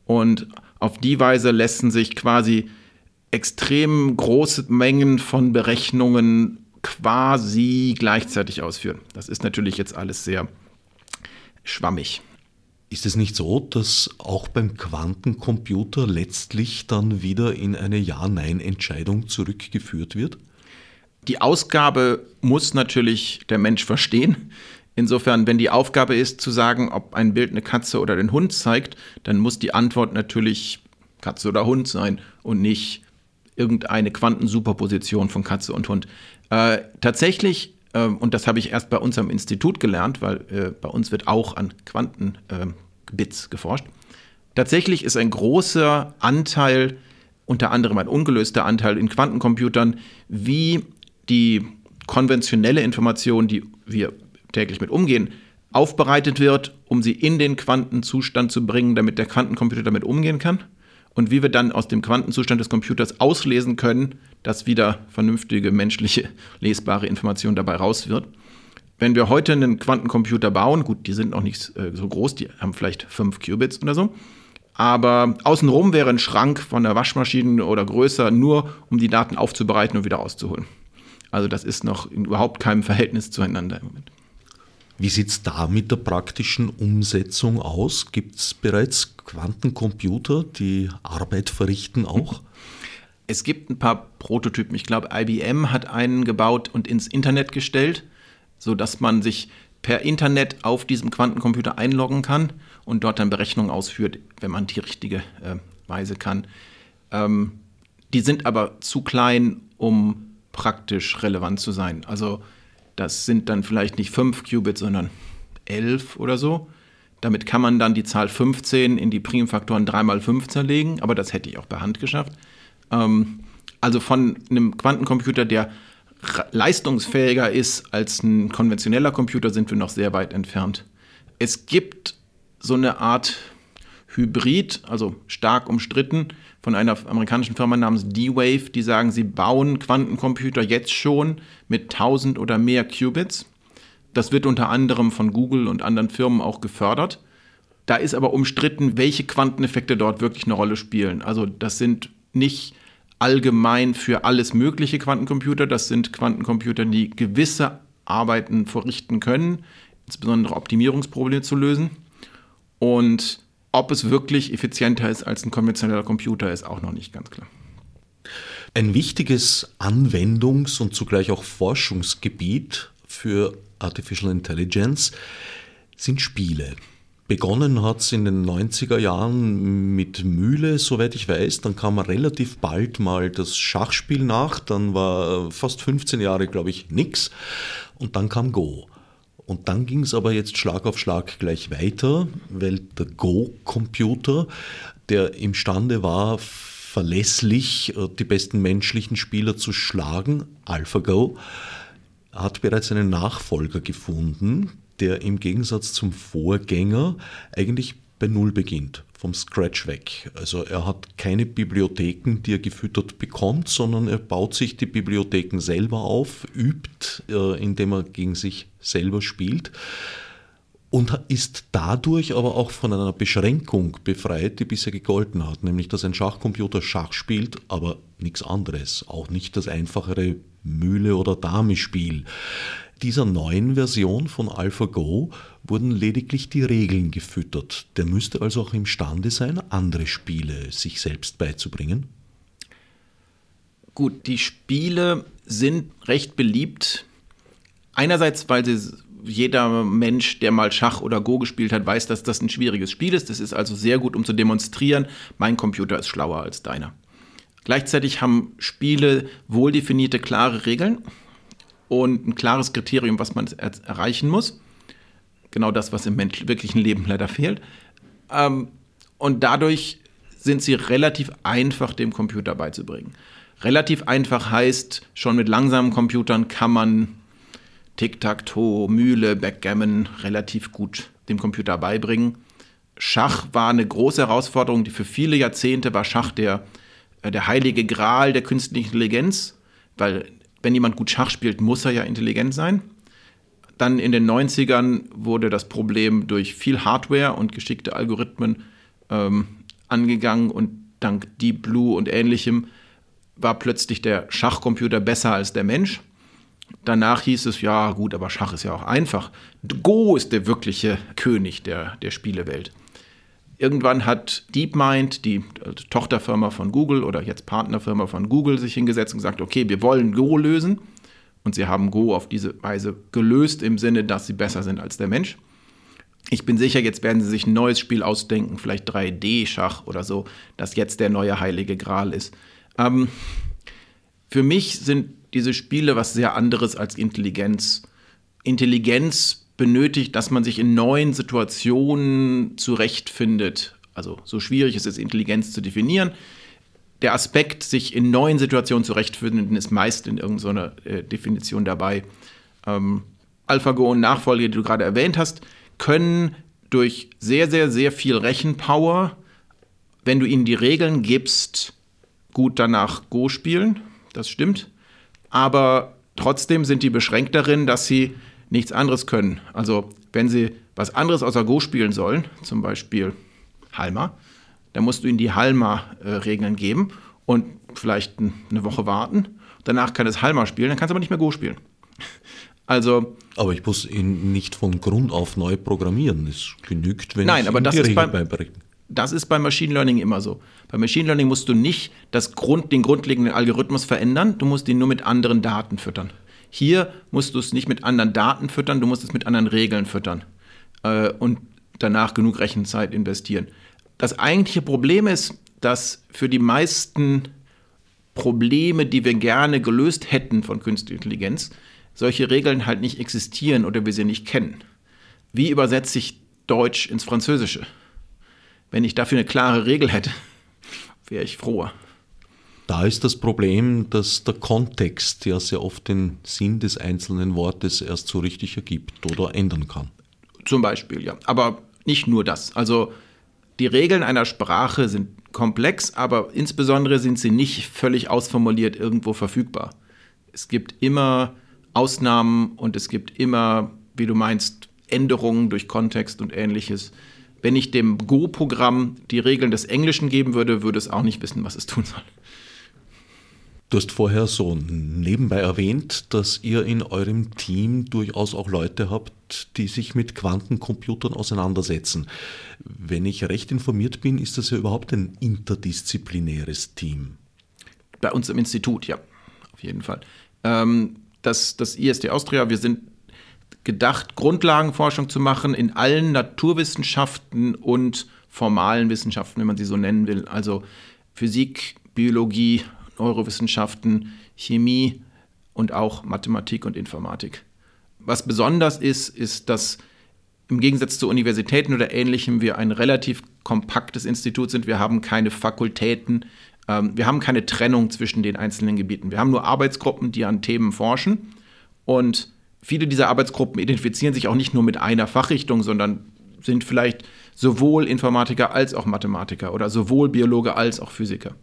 Und auf die Weise lassen sich quasi extrem große Mengen von Berechnungen quasi gleichzeitig ausführen. Das ist natürlich jetzt alles sehr schwammig. Ist es nicht so, dass auch beim Quantencomputer letztlich dann wieder in eine Ja-Nein-Entscheidung zurückgeführt wird? Die Ausgabe muss natürlich der Mensch verstehen. Insofern, wenn die Aufgabe ist zu sagen, ob ein Bild eine Katze oder den Hund zeigt, dann muss die Antwort natürlich Katze oder Hund sein und nicht irgendeine Quantensuperposition von Katze und Hund. Äh, tatsächlich, äh, und das habe ich erst bei uns am Institut gelernt, weil äh, bei uns wird auch an Quantenbits geforscht. Tatsächlich ist ein großer Anteil, unter anderem ein ungelöster Anteil in Quantencomputern, wie die konventionelle Information, die wir täglich mit umgehen, aufbereitet wird, um sie in den Quantenzustand zu bringen, damit der Quantencomputer damit umgehen kann und wie wir dann aus dem Quantenzustand des Computers auslesen können, dass wieder vernünftige menschliche lesbare Information dabei raus wird. Wenn wir heute einen Quantencomputer bauen, gut, die sind noch nicht äh, so groß, die haben vielleicht fünf Qubits oder so, aber außenrum wäre ein Schrank von der Waschmaschine oder größer, nur um die Daten aufzubereiten und wieder auszuholen. Also das ist noch in überhaupt keinem Verhältnis zueinander im Moment. Wie sieht es da mit der praktischen Umsetzung aus? Gibt es bereits Quantencomputer, die Arbeit verrichten auch? Es gibt ein paar Prototypen. Ich glaube, IBM hat einen gebaut und ins Internet gestellt, sodass man sich per Internet auf diesem Quantencomputer einloggen kann und dort dann Berechnungen ausführt, wenn man die richtige äh, Weise kann. Ähm, die sind aber zu klein, um praktisch relevant zu sein. Also das sind dann vielleicht nicht 5 Qubits, sondern 11 oder so. Damit kann man dann die Zahl 15 in die Primfaktoren 3 mal 5 zerlegen, aber das hätte ich auch per Hand geschafft. Ähm, also von einem Quantencomputer, der leistungsfähiger ist als ein konventioneller Computer, sind wir noch sehr weit entfernt. Es gibt so eine Art Hybrid, also stark umstritten, von einer amerikanischen Firma namens D-Wave, die sagen, sie bauen Quantencomputer jetzt schon mit 1000 oder mehr Qubits. Das wird unter anderem von Google und anderen Firmen auch gefördert. Da ist aber umstritten, welche Quanteneffekte dort wirklich eine Rolle spielen. Also das sind nicht allgemein für alles mögliche Quantencomputer, das sind Quantencomputer, die gewisse Arbeiten verrichten können, insbesondere Optimierungsprobleme zu lösen. Und ob es wirklich effizienter ist als ein konventioneller Computer, ist auch noch nicht ganz klar. Ein wichtiges Anwendungs- und zugleich auch Forschungsgebiet für Artificial Intelligence sind Spiele. Begonnen hat es in den 90er Jahren mit Mühle, soweit ich weiß. Dann kam relativ bald mal das Schachspiel nach. Dann war fast 15 Jahre, glaube ich, nichts. Und dann kam Go. Und dann ging es aber jetzt Schlag auf Schlag gleich weiter, weil der Go-Computer, der imstande war, verlässlich äh, die besten menschlichen Spieler zu schlagen, AlphaGo, hat bereits einen Nachfolger gefunden, der im Gegensatz zum Vorgänger eigentlich bei Null beginnt, vom Scratch weg. Also er hat keine Bibliotheken, die er gefüttert bekommt, sondern er baut sich die Bibliotheken selber auf, übt, äh, indem er gegen sich selber spielt und ist dadurch aber auch von einer Beschränkung befreit, die bisher gegolten hat, nämlich dass ein Schachcomputer Schach spielt, aber nichts anderes, auch nicht das einfachere Mühle- oder Dame-Spiel. Dieser neuen Version von AlphaGo wurden lediglich die Regeln gefüttert. Der müsste also auch imstande sein, andere Spiele sich selbst beizubringen. Gut, die Spiele sind recht beliebt. Einerseits, weil sie jeder Mensch, der mal Schach oder Go gespielt hat, weiß, dass das ein schwieriges Spiel ist. Das ist also sehr gut, um zu demonstrieren, mein Computer ist schlauer als deiner. Gleichzeitig haben Spiele wohldefinierte, klare Regeln und ein klares Kriterium, was man er erreichen muss. Genau das, was im wirklichen Leben leider fehlt. Ähm, und dadurch sind sie relativ einfach dem Computer beizubringen. Relativ einfach heißt, schon mit langsamen Computern kann man Tic-Tac-Toe, Mühle, Backgammon relativ gut dem Computer beibringen. Schach war eine große Herausforderung, die für viele Jahrzehnte war Schach der, äh, der heilige Gral der künstlichen Intelligenz, weil wenn jemand gut Schach spielt, muss er ja intelligent sein. Dann in den 90ern wurde das Problem durch viel Hardware und geschickte Algorithmen ähm, angegangen und dank Deep Blue und ähnlichem war plötzlich der Schachcomputer besser als der Mensch. Danach hieß es, ja gut, aber Schach ist ja auch einfach. Go ist der wirkliche König der, der Spielewelt. Irgendwann hat DeepMind, die Tochterfirma von Google oder jetzt Partnerfirma von Google, sich hingesetzt und gesagt, okay, wir wollen Go lösen. Und sie haben Go auf diese Weise gelöst im Sinne, dass sie besser sind als der Mensch. Ich bin sicher, jetzt werden sie sich ein neues Spiel ausdenken, vielleicht 3D-Schach oder so, das jetzt der neue heilige Gral ist. Ähm, für mich sind diese Spiele was sehr anderes als Intelligenz. Intelligenz benötigt, dass man sich in neuen Situationen zurechtfindet. Also so schwierig ist es, Intelligenz zu definieren. Der Aspekt, sich in neuen Situationen zurechtfinden, ist meist in irgendeiner äh, Definition dabei. Ähm, AlphaGo und Nachfolge, die du gerade erwähnt hast, können durch sehr, sehr, sehr viel Rechenpower, wenn du ihnen die Regeln gibst, gut danach Go spielen. Das stimmt. Aber trotzdem sind die beschränkt darin, dass sie nichts anderes können. Also wenn sie was anderes außer Go spielen sollen, zum Beispiel Halma, dann musst du ihnen die Halma-Regeln geben und vielleicht eine Woche warten. Danach kann es Halma spielen, dann kannst du aber nicht mehr Go spielen. Also, aber ich muss ihn nicht von Grund auf neu programmieren. Es genügt, wenn nein, ich aber das die ist beim, Das ist beim Machine Learning immer so. Bei Machine Learning musst du nicht das Grund, den grundlegenden Algorithmus verändern, du musst ihn nur mit anderen Daten füttern. Hier musst du es nicht mit anderen Daten füttern, du musst es mit anderen Regeln füttern äh, und danach genug Rechenzeit investieren. Das eigentliche Problem ist, dass für die meisten Probleme, die wir gerne gelöst hätten von künstlicher Intelligenz, solche Regeln halt nicht existieren oder wir sie nicht kennen. Wie übersetze ich Deutsch ins Französische? Wenn ich dafür eine klare Regel hätte, wäre ich froher. Da ist das Problem, dass der Kontext ja sehr oft den Sinn des einzelnen Wortes erst so richtig ergibt oder ändern kann. Zum Beispiel, ja. Aber nicht nur das. Also Die Regeln einer Sprache sind komplex, aber insbesondere sind sie nicht völlig ausformuliert irgendwo verfügbar. Es gibt immer Ausnahmen und es gibt immer, wie du meinst, Änderungen durch Kontext und ähnliches. Wenn ich dem Go-Programm die Regeln des Englischen geben würde, würde es auch nicht wissen, was es tun soll. Du hast vorher so nebenbei erwähnt, dass ihr in eurem Team durchaus auch Leute habt, die sich mit Quantencomputern auseinandersetzen. Wenn ich recht informiert bin, ist das ja überhaupt ein interdisziplinäres Team. Bei uns im Institut, ja, auf jeden Fall. Ähm, das, das ISD Austria, wir sind gedacht, Grundlagenforschung zu machen in allen Naturwissenschaften und formalen Wissenschaften, wenn man sie so nennen will. Also Physik, Biologie, Neurowissenschaften, Chemie und auch Mathematik und Informatik. Was besonders ist, ist, dass im Gegensatz zu Universitäten oder ähnlichem wir ein relativ kompaktes Institut sind. Wir haben keine Fakultäten, ähm, wir haben keine Trennung zwischen den einzelnen Gebieten. Wir haben nur Arbeitsgruppen, die an Themen forschen. Und viele dieser Arbeitsgruppen identifizieren sich auch nicht nur mit einer Fachrichtung, sondern sind vielleicht sowohl Informatiker als auch Mathematiker oder sowohl Biologe als auch Physiker.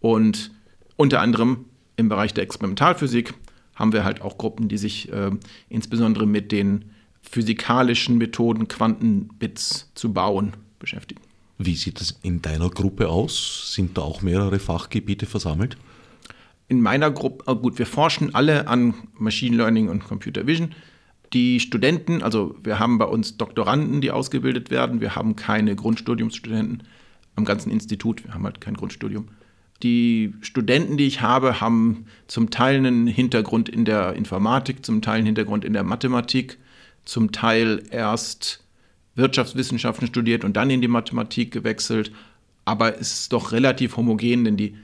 Und unter anderem im Bereich der Experimentalphysik haben wir halt auch Gruppen, die sich äh, insbesondere mit den physikalischen Methoden, Quantenbits zu bauen, beschäftigen. Wie sieht es in deiner Gruppe aus? Sind da auch mehrere Fachgebiete versammelt? In meiner Gruppe, oh gut, wir forschen alle an Machine Learning und Computer Vision. Die Studenten, also wir haben bei uns Doktoranden, die ausgebildet werden. Wir haben keine Grundstudiumsstudenten am ganzen Institut. Wir haben halt kein Grundstudium. Die Studenten, die ich habe, haben zum Teil einen Hintergrund in der Informatik, zum Teil einen Hintergrund in der Mathematik, zum Teil erst Wirtschaftswissenschaften studiert und dann in die Mathematik gewechselt. Aber es ist doch relativ homogen, denn die,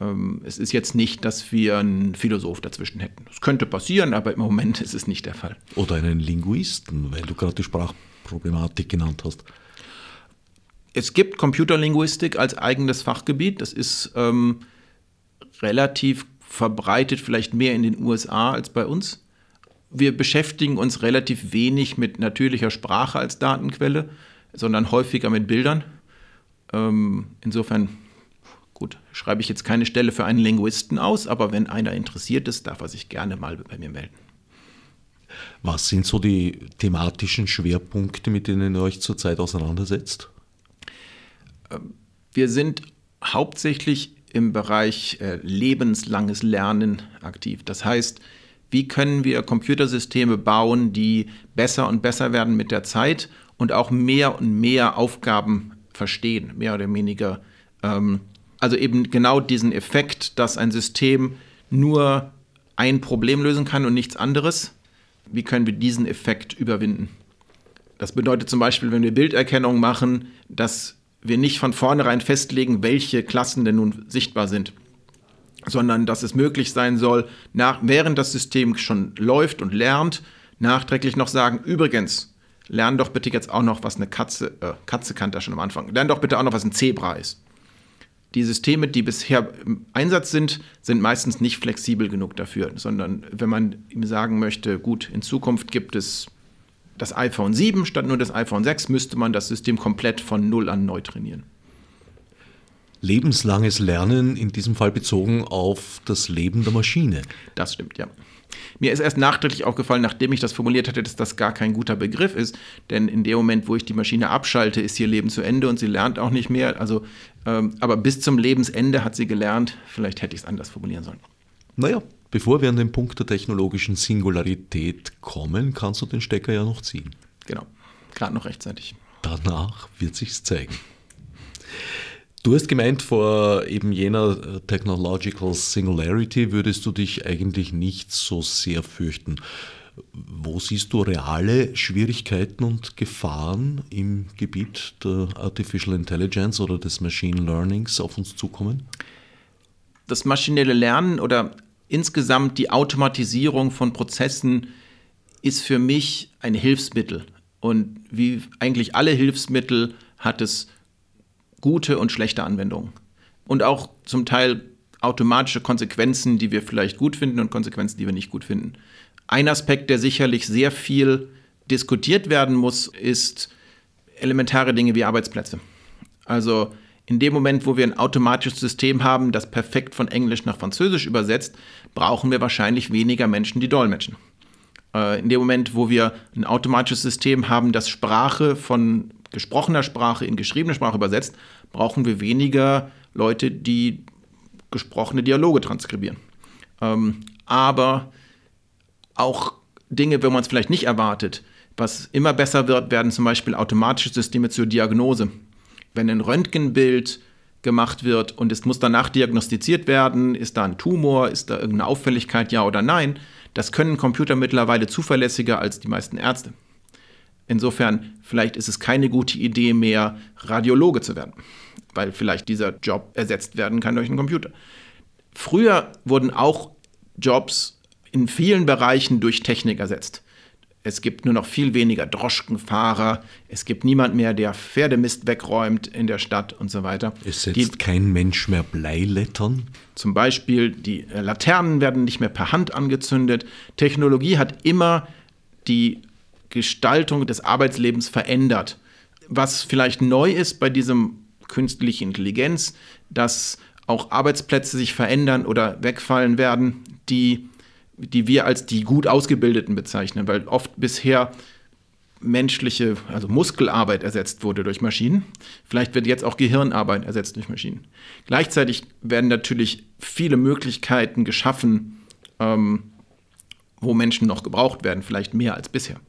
ähm, es ist jetzt nicht, dass wir einen Philosoph dazwischen hätten. Das könnte passieren, aber im Moment ist es nicht der Fall. Oder einen Linguisten, weil du gerade die Sprachproblematik genannt hast. Es gibt Computerlinguistik als eigenes Fachgebiet. Das ist ähm, relativ verbreitet, vielleicht mehr in den USA als bei uns wir beschäftigen uns relativ wenig mit natürlicher Sprache als Datenquelle, sondern häufiger mit Bildern. Ähm, insofern, gut, schreibe ich jetzt keine Stelle für einen Linguisten aus, aber wenn einer interessiert ist, darf er sich gerne mal bei mir melden. Was sind so die thematischen Schwerpunkte, mit denen ihr euch zurzeit auseinandersetzt? Wir sind hauptsächlich im Bereich äh, lebenslanges Lernen aktiv. Das heißt, wie können wir Computersysteme bauen, die besser und besser werden mit der Zeit und auch mehr und mehr Aufgaben verstehen, mehr oder weniger. Ähm, also eben genau diesen Effekt, dass ein System nur ein Problem lösen kann und nichts anderes. Wie können wir diesen Effekt überwinden? Das bedeutet zum Beispiel, wenn wir Bilderkennung machen, dass wir nicht von vornherein festlegen, welche Klassen denn nun sichtbar sind, sondern dass es möglich sein soll, nach, während das System schon läuft und lernt, nachträglich noch sagen, übrigens, lern doch bitte jetzt auch noch, was eine Katze, äh, Katze kannte schon am Anfang, lern doch bitte auch noch, was ein Zebra ist. Die Systeme, die bisher im Einsatz sind, sind meistens nicht flexibel genug dafür, sondern wenn man ihm sagen möchte, gut, in Zukunft gibt es das iPhone 7 statt nur das iPhone 6, müsste man das System komplett von Null an neu trainieren lebenslanges Lernen, in diesem Fall bezogen auf das Leben der Maschine. Das stimmt, ja. Mir ist erst nachträglich aufgefallen, nachdem ich das formuliert hatte, dass das gar kein guter Begriff ist. Denn in dem Moment, wo ich die Maschine abschalte, ist ihr Leben zu Ende und sie lernt auch nicht mehr. Also, ähm, aber bis zum Lebensende hat sie gelernt. Vielleicht hätte ich es anders formulieren sollen. Naja, bevor wir an den Punkt der technologischen Singularität kommen, kannst du den Stecker ja noch ziehen. Genau, gerade noch rechtzeitig. Danach wird sich's zeigen. Du hast gemeint, vor eben jener äh, Technological Singularity würdest du dich eigentlich nicht so sehr fürchten. Wo siehst du reale Schwierigkeiten und Gefahren im Gebiet der Artificial Intelligence oder des Machine Learnings auf uns zukommen? Das maschinelle Lernen oder insgesamt die Automatisierung von Prozessen ist für mich ein Hilfsmittel. Und wie eigentlich alle Hilfsmittel hat es gute und schlechte Anwendungen. Und auch zum Teil automatische Konsequenzen, die wir vielleicht gut finden und Konsequenzen, die wir nicht gut finden. Ein Aspekt, der sicherlich sehr viel diskutiert werden muss, ist elementare Dinge wie Arbeitsplätze. Also in dem Moment, wo wir ein automatisches System haben, das perfekt von Englisch nach Französisch übersetzt, brauchen wir wahrscheinlich weniger Menschen, die dolmetschen. Äh, in dem Moment, wo wir ein automatisches System haben, das Sprache von gesprochener Sprache in geschriebene Sprache übersetzt, brauchen wir weniger Leute, die gesprochene Dialoge transkribieren. Ähm, aber auch Dinge, wenn man es vielleicht nicht erwartet, was immer besser wird, werden zum Beispiel automatische Systeme zur Diagnose. Wenn ein Röntgenbild gemacht wird und es muss danach diagnostiziert werden, ist da ein Tumor, ist da irgendeine Auffälligkeit, ja oder nein, das können Computer mittlerweile zuverlässiger als die meisten Ärzte. Insofern, vielleicht ist es keine gute Idee mehr, Radiologe zu werden, weil vielleicht dieser Job ersetzt werden kann durch einen Computer. Früher wurden auch Jobs in vielen Bereichen durch Technik ersetzt. Es gibt nur noch viel weniger Droschkenfahrer. Es gibt niemand mehr, der Pferdemist wegräumt in der Stadt und so weiter. Es setzt die, kein Mensch mehr Bleilettern. Zum Beispiel die äh, Laternen werden nicht mehr per Hand angezündet. Technologie hat immer die Gestaltung des Arbeitslebens verändert. Was vielleicht neu ist bei diesem künstlichen Intelligenz, dass auch Arbeitsplätze sich verändern oder wegfallen werden, die die wir als die gut ausgebildeten bezeichnen, weil oft bisher menschliche, also Muskelarbeit ersetzt wurde durch Maschinen. Vielleicht wird jetzt auch Gehirnarbeit ersetzt durch Maschinen. Gleichzeitig werden natürlich viele Möglichkeiten geschaffen, ähm, wo Menschen noch gebraucht werden, vielleicht mehr als bisher.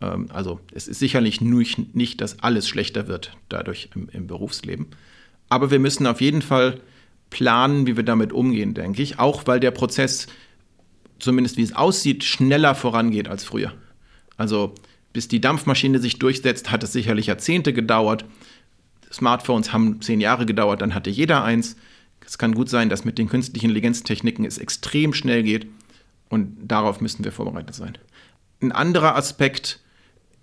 Ähm, also es ist sicherlich nicht, nicht, dass alles schlechter wird dadurch im, im Berufsleben. Aber wir müssen auf jeden Fall planen, wie wir damit umgehen, denke ich. Auch weil der Prozess zumindest wie es aussieht, schneller vorangeht als früher. Also bis die Dampfmaschine sich durchsetzt, hat es sicherlich Jahrzehnte gedauert. Smartphones haben zehn Jahre gedauert, dann hatte jeder eins. Es kann gut sein, dass mit den künstlichen Intelligenztechniken es extrem schnell geht und darauf müssen wir vorbereitet sein. Ein anderer Aspekt,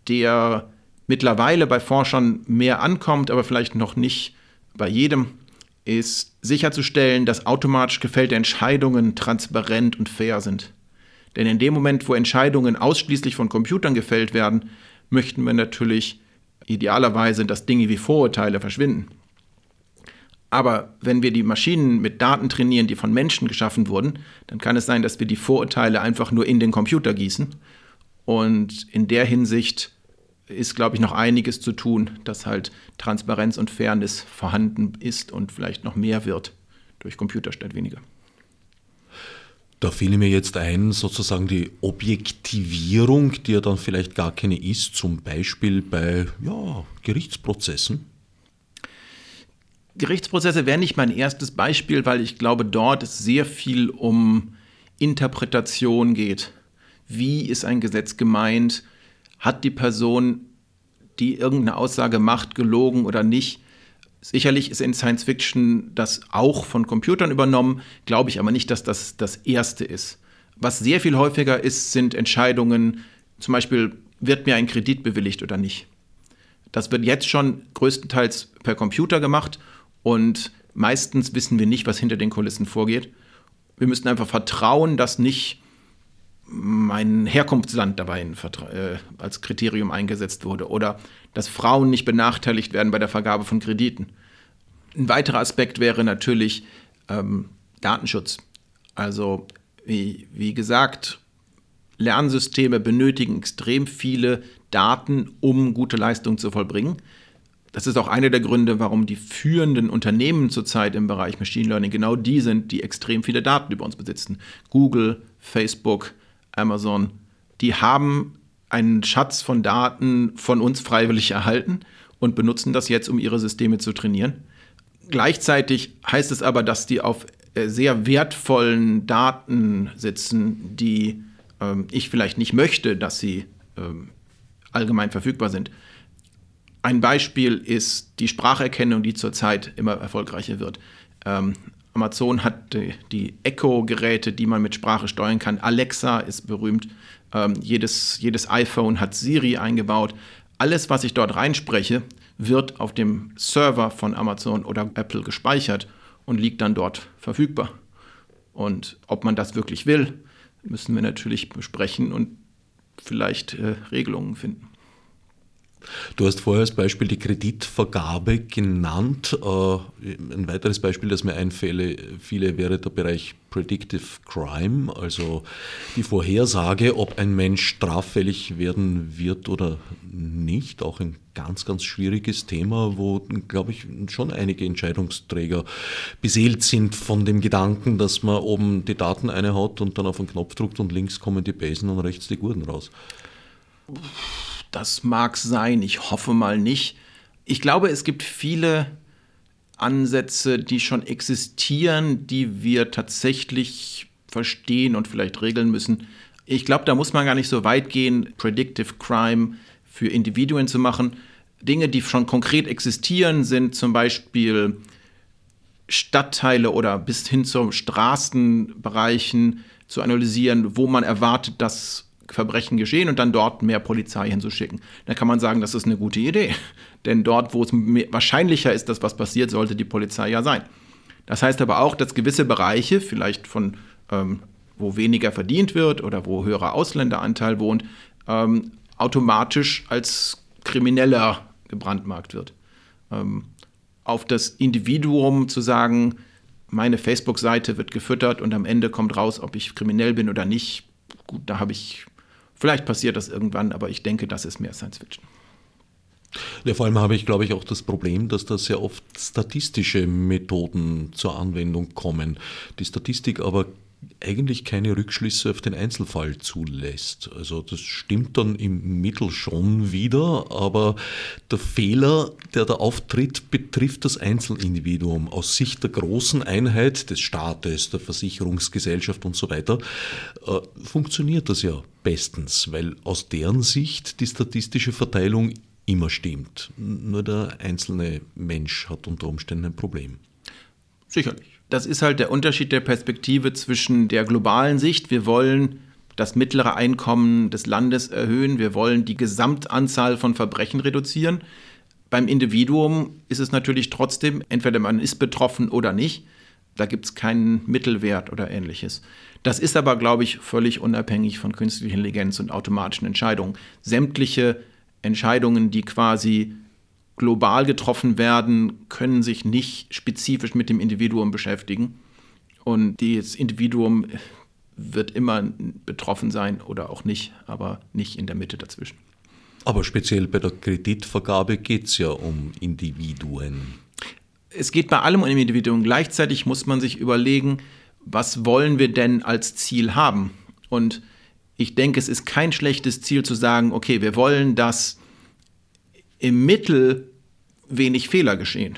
der mittlerweile bei Forschern mehr ankommt, aber vielleicht noch nicht bei jedem, ist sicherzustellen, dass automatisch gefällte Entscheidungen transparent und fair sind. Denn in dem Moment, wo Entscheidungen ausschließlich von Computern gefällt werden, möchten wir natürlich idealerweise, dass Dinge wie Vorurteile verschwinden. Aber wenn wir die Maschinen mit Daten trainieren, die von Menschen geschaffen wurden, dann kann es sein, dass wir die Vorurteile einfach nur in den Computer gießen. Und in der Hinsicht ist, glaube ich, noch einiges zu tun, dass halt Transparenz und Fairness vorhanden ist und vielleicht noch mehr wird durch Computer statt weniger. Da fiel mir jetzt ein, sozusagen die Objektivierung, die ja dann vielleicht gar keine ist, zum Beispiel bei ja, Gerichtsprozessen. Gerichtsprozesse wären nicht mein erstes Beispiel, weil ich glaube, dort es sehr viel um Interpretation geht. Wie ist ein Gesetz gemeint? Hat die Person, die irgendeine Aussage macht, gelogen oder nicht. Sicherlich ist in Science Fiction das auch von Computern übernommen, glaube ich aber nicht, dass das das Erste ist. Was sehr viel häufiger ist, sind Entscheidungen, zum Beispiel, wird mir ein Kredit bewilligt oder nicht. Das wird jetzt schon größtenteils per Computer gemacht und meistens wissen wir nicht, was hinter den Kulissen vorgeht. Wir müssen einfach vertrauen, dass nicht mein Herkunftsland dabei äh, als Kriterium eingesetzt wurde oder dass Frauen nicht benachteiligt werden bei der Vergabe von Krediten. Ein weiterer Aspekt wäre natürlich ähm, Datenschutz. Also wie, wie gesagt, Lernsysteme benötigen extrem viele Daten, um gute Leistungen zu vollbringen. Das ist auch einer der Gründe, warum die führenden Unternehmen zurzeit im Bereich Machine Learning genau die sind, die extrem viele Daten über uns besitzen. Google, Facebook, Amazon, die haben einen Schatz von Daten von uns freiwillig erhalten und benutzen das jetzt, um ihre Systeme zu trainieren. Gleichzeitig heißt es aber, dass die auf äh, sehr wertvollen Daten sitzen, die ähm, ich vielleicht nicht möchte, dass sie ähm, allgemein verfügbar sind. Ein Beispiel ist die Spracherkennung, die zurzeit immer erfolgreicher wird. Ähm, Amazon hat die, die Echo-Geräte, die man mit Sprache steuern kann. Alexa ist berühmt. Ähm, jedes, jedes iPhone hat Siri eingebaut. Alles, was ich dort reinspreche, wird auf dem Server von Amazon oder Apple gespeichert und liegt dann dort verfügbar. Und ob man das wirklich will, müssen wir natürlich besprechen und vielleicht äh, Regelungen finden. Du hast vorher als Beispiel die Kreditvergabe genannt. Äh, ein weiteres Beispiel, das mir einfälle, viele wäre der Bereich Predictive Crime, also die Vorhersage, ob ein Mensch straffällig werden wird oder nicht. Auch ein ganz, ganz schwieriges Thema, wo, glaube ich, schon einige Entscheidungsträger beseelt sind von dem Gedanken, dass man oben die Daten einhaut und dann auf den Knopf drückt und links kommen die Besen und rechts die Gurten raus. Das mag sein, ich hoffe mal nicht. Ich glaube, es gibt viele Ansätze, die schon existieren, die wir tatsächlich verstehen und vielleicht regeln müssen. Ich glaube, da muss man gar nicht so weit gehen, Predictive Crime für Individuen zu machen. Dinge, die schon konkret existieren, sind zum Beispiel Stadtteile oder bis hin zu Straßenbereichen zu analysieren, wo man erwartet, dass Verbrechen geschehen und dann dort mehr Polizei hinzuschicken. Dann kann man sagen, das ist eine gute Idee. Denn dort, wo es wahrscheinlicher ist, dass was passiert, sollte die Polizei ja sein. Das heißt aber auch, dass gewisse Bereiche, vielleicht von ähm, wo weniger verdient wird oder wo höherer Ausländeranteil wohnt, ähm, automatisch als krimineller gebrandmarkt wird. Ähm, auf das Individuum zu sagen, meine Facebook-Seite wird gefüttert und am Ende kommt raus, ob ich kriminell bin oder nicht, gut, da habe ich Vielleicht passiert das irgendwann, aber ich denke, das ist mehr Science Fiction. Ja, vor allem habe ich, glaube ich, auch das Problem, dass da sehr oft statistische Methoden zur Anwendung kommen. Die Statistik aber eigentlich keine Rückschlüsse auf den Einzelfall zulässt. Also das stimmt dann im Mittel schon wieder, aber der Fehler, der da auftritt, betrifft das Einzelindividuum. Aus Sicht der großen Einheit des Staates, der Versicherungsgesellschaft und so weiter, äh, funktioniert das ja bestens, weil aus deren Sicht die statistische Verteilung immer stimmt. Nur der einzelne Mensch hat unter Umständen ein Problem. Sicherlich. Das ist halt der Unterschied der Perspektive zwischen der globalen Sicht. Wir wollen das mittlere Einkommen des Landes erhöhen. Wir wollen die Gesamtanzahl von Verbrechen reduzieren. Beim Individuum ist es natürlich trotzdem, entweder man ist betroffen oder nicht. Da gibt es keinen Mittelwert oder ähnliches. Das ist aber, glaube ich, völlig unabhängig von künstlicher Intelligenz und automatischen Entscheidungen. Sämtliche Entscheidungen, die quasi global getroffen werden, können sich nicht spezifisch mit dem Individuum beschäftigen. Und das Individuum wird immer betroffen sein oder auch nicht, aber nicht in der Mitte dazwischen. Aber speziell bei der Kreditvergabe geht es ja um Individuen. Es geht bei allem um Individuen. Gleichzeitig muss man sich überlegen, was wollen wir denn als Ziel haben? Und ich denke, es ist kein schlechtes Ziel zu sagen, okay, wir wollen, dass im Mittel wenig Fehler geschehen.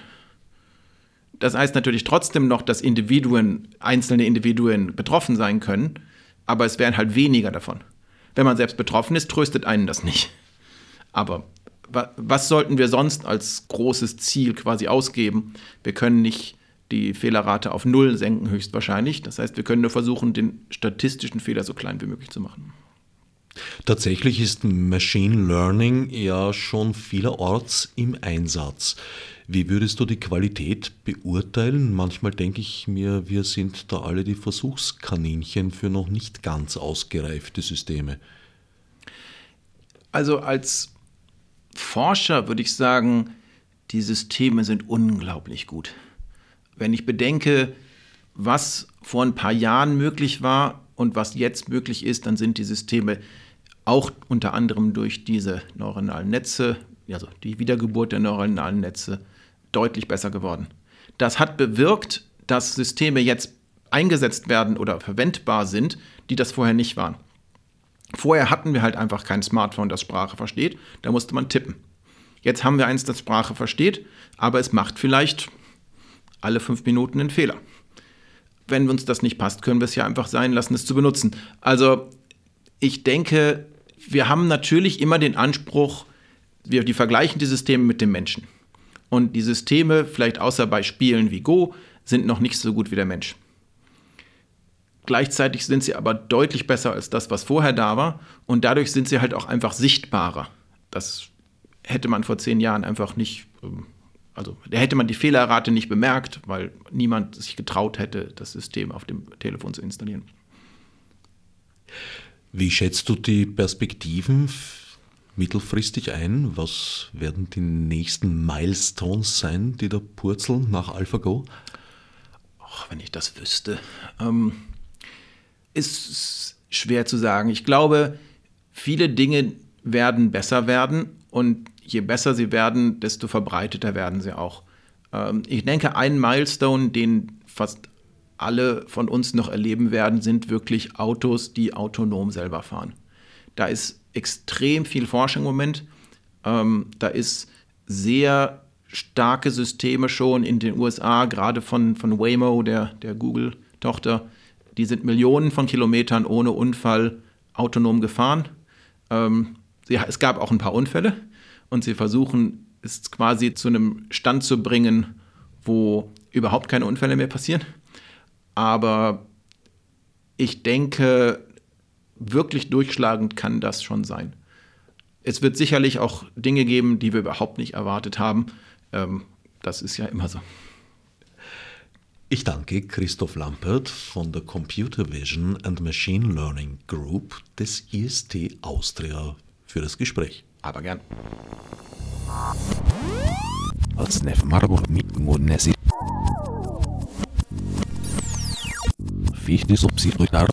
Das heißt natürlich trotzdem noch, dass Individuen, einzelne Individuen betroffen sein können, aber es wären halt weniger davon. Wenn man selbst betroffen ist, tröstet einen das nicht. Aber was sollten wir sonst als großes Ziel quasi ausgeben? Wir können nicht die Fehlerrate auf Null senken, höchstwahrscheinlich. Das heißt, wir können nur versuchen, den statistischen Fehler so klein wie möglich zu machen. Tatsächlich ist Machine Learning ja schon vielerorts im Einsatz. Wie würdest du die Qualität beurteilen? Manchmal denke ich mir, wir sind da alle die Versuchskaninchen für noch nicht ganz ausgereifte Systeme. Also als Forscher würde ich sagen, die Systeme sind unglaublich gut. Wenn ich bedenke, was vor ein paar Jahren möglich war und was jetzt möglich ist, dann sind die Systeme auch unter anderem durch diese neuronalen Netze, also die Wiedergeburt der neuronalen Netze, deutlich besser geworden. Das hat bewirkt, dass Systeme jetzt eingesetzt werden oder verwendbar sind, die das vorher nicht waren. Vorher hatten wir halt einfach kein Smartphone, das Sprache versteht, da musste man tippen. Jetzt haben wir eins, das Sprache versteht, aber es macht vielleicht alle fünf Minuten einen Fehler. Wenn uns das nicht passt, können wir es ja einfach sein lassen, es zu benutzen. Also ich denke, wir haben natürlich immer den Anspruch, wir die vergleichen die Systeme mit dem Menschen. Und die Systeme, vielleicht außer bei Spielen wie Go, sind noch nicht so gut wie der Mensch. Gleichzeitig sind sie aber deutlich besser als das, was vorher da war. Und dadurch sind sie halt auch einfach sichtbarer. Das hätte man vor zehn Jahren einfach nicht, ähm, also da hätte man die Fehlerrate nicht bemerkt, weil niemand sich getraut hätte, das System auf dem Telefon zu installieren. Wie schätzt du die Perspektiven mittelfristig ein? Was werden die nächsten Milestones sein, die da purzeln nach AlphaGo? Ach, wenn ich das wüsste. Ähm, ist schwer zu sagen. Ich glaube, viele Dinge werden besser werden und je besser sie werden, desto verbreiteter werden sie auch. Ähm, ich denke, ein Milestone, den fast alle von uns noch erleben werden, sind wirklich Autos, die autonom selber fahren. Da ist extrem viel Forschung im Moment. Ähm, da ist sehr starke Systeme schon in den USA, gerade von, von Waymo, der, der Google-Tochter. Die sind Millionen von Kilometern ohne Unfall autonom gefahren. Ähm, ja, es gab auch ein paar Unfälle und sie versuchen es quasi zu einem Stand zu bringen, wo überhaupt keine Unfälle mehr passieren. Aber ich denke, wirklich durchschlagend kann das schon sein. Es wird sicherlich auch Dinge geben, die wir überhaupt nicht erwartet haben. Ähm, das ist ja immer so. Ich danke Christoph Lampert von der Computer Vision and Machine Learning Group des IST Austria für das Gespräch. Aber gern wichtig, um sie durchdacht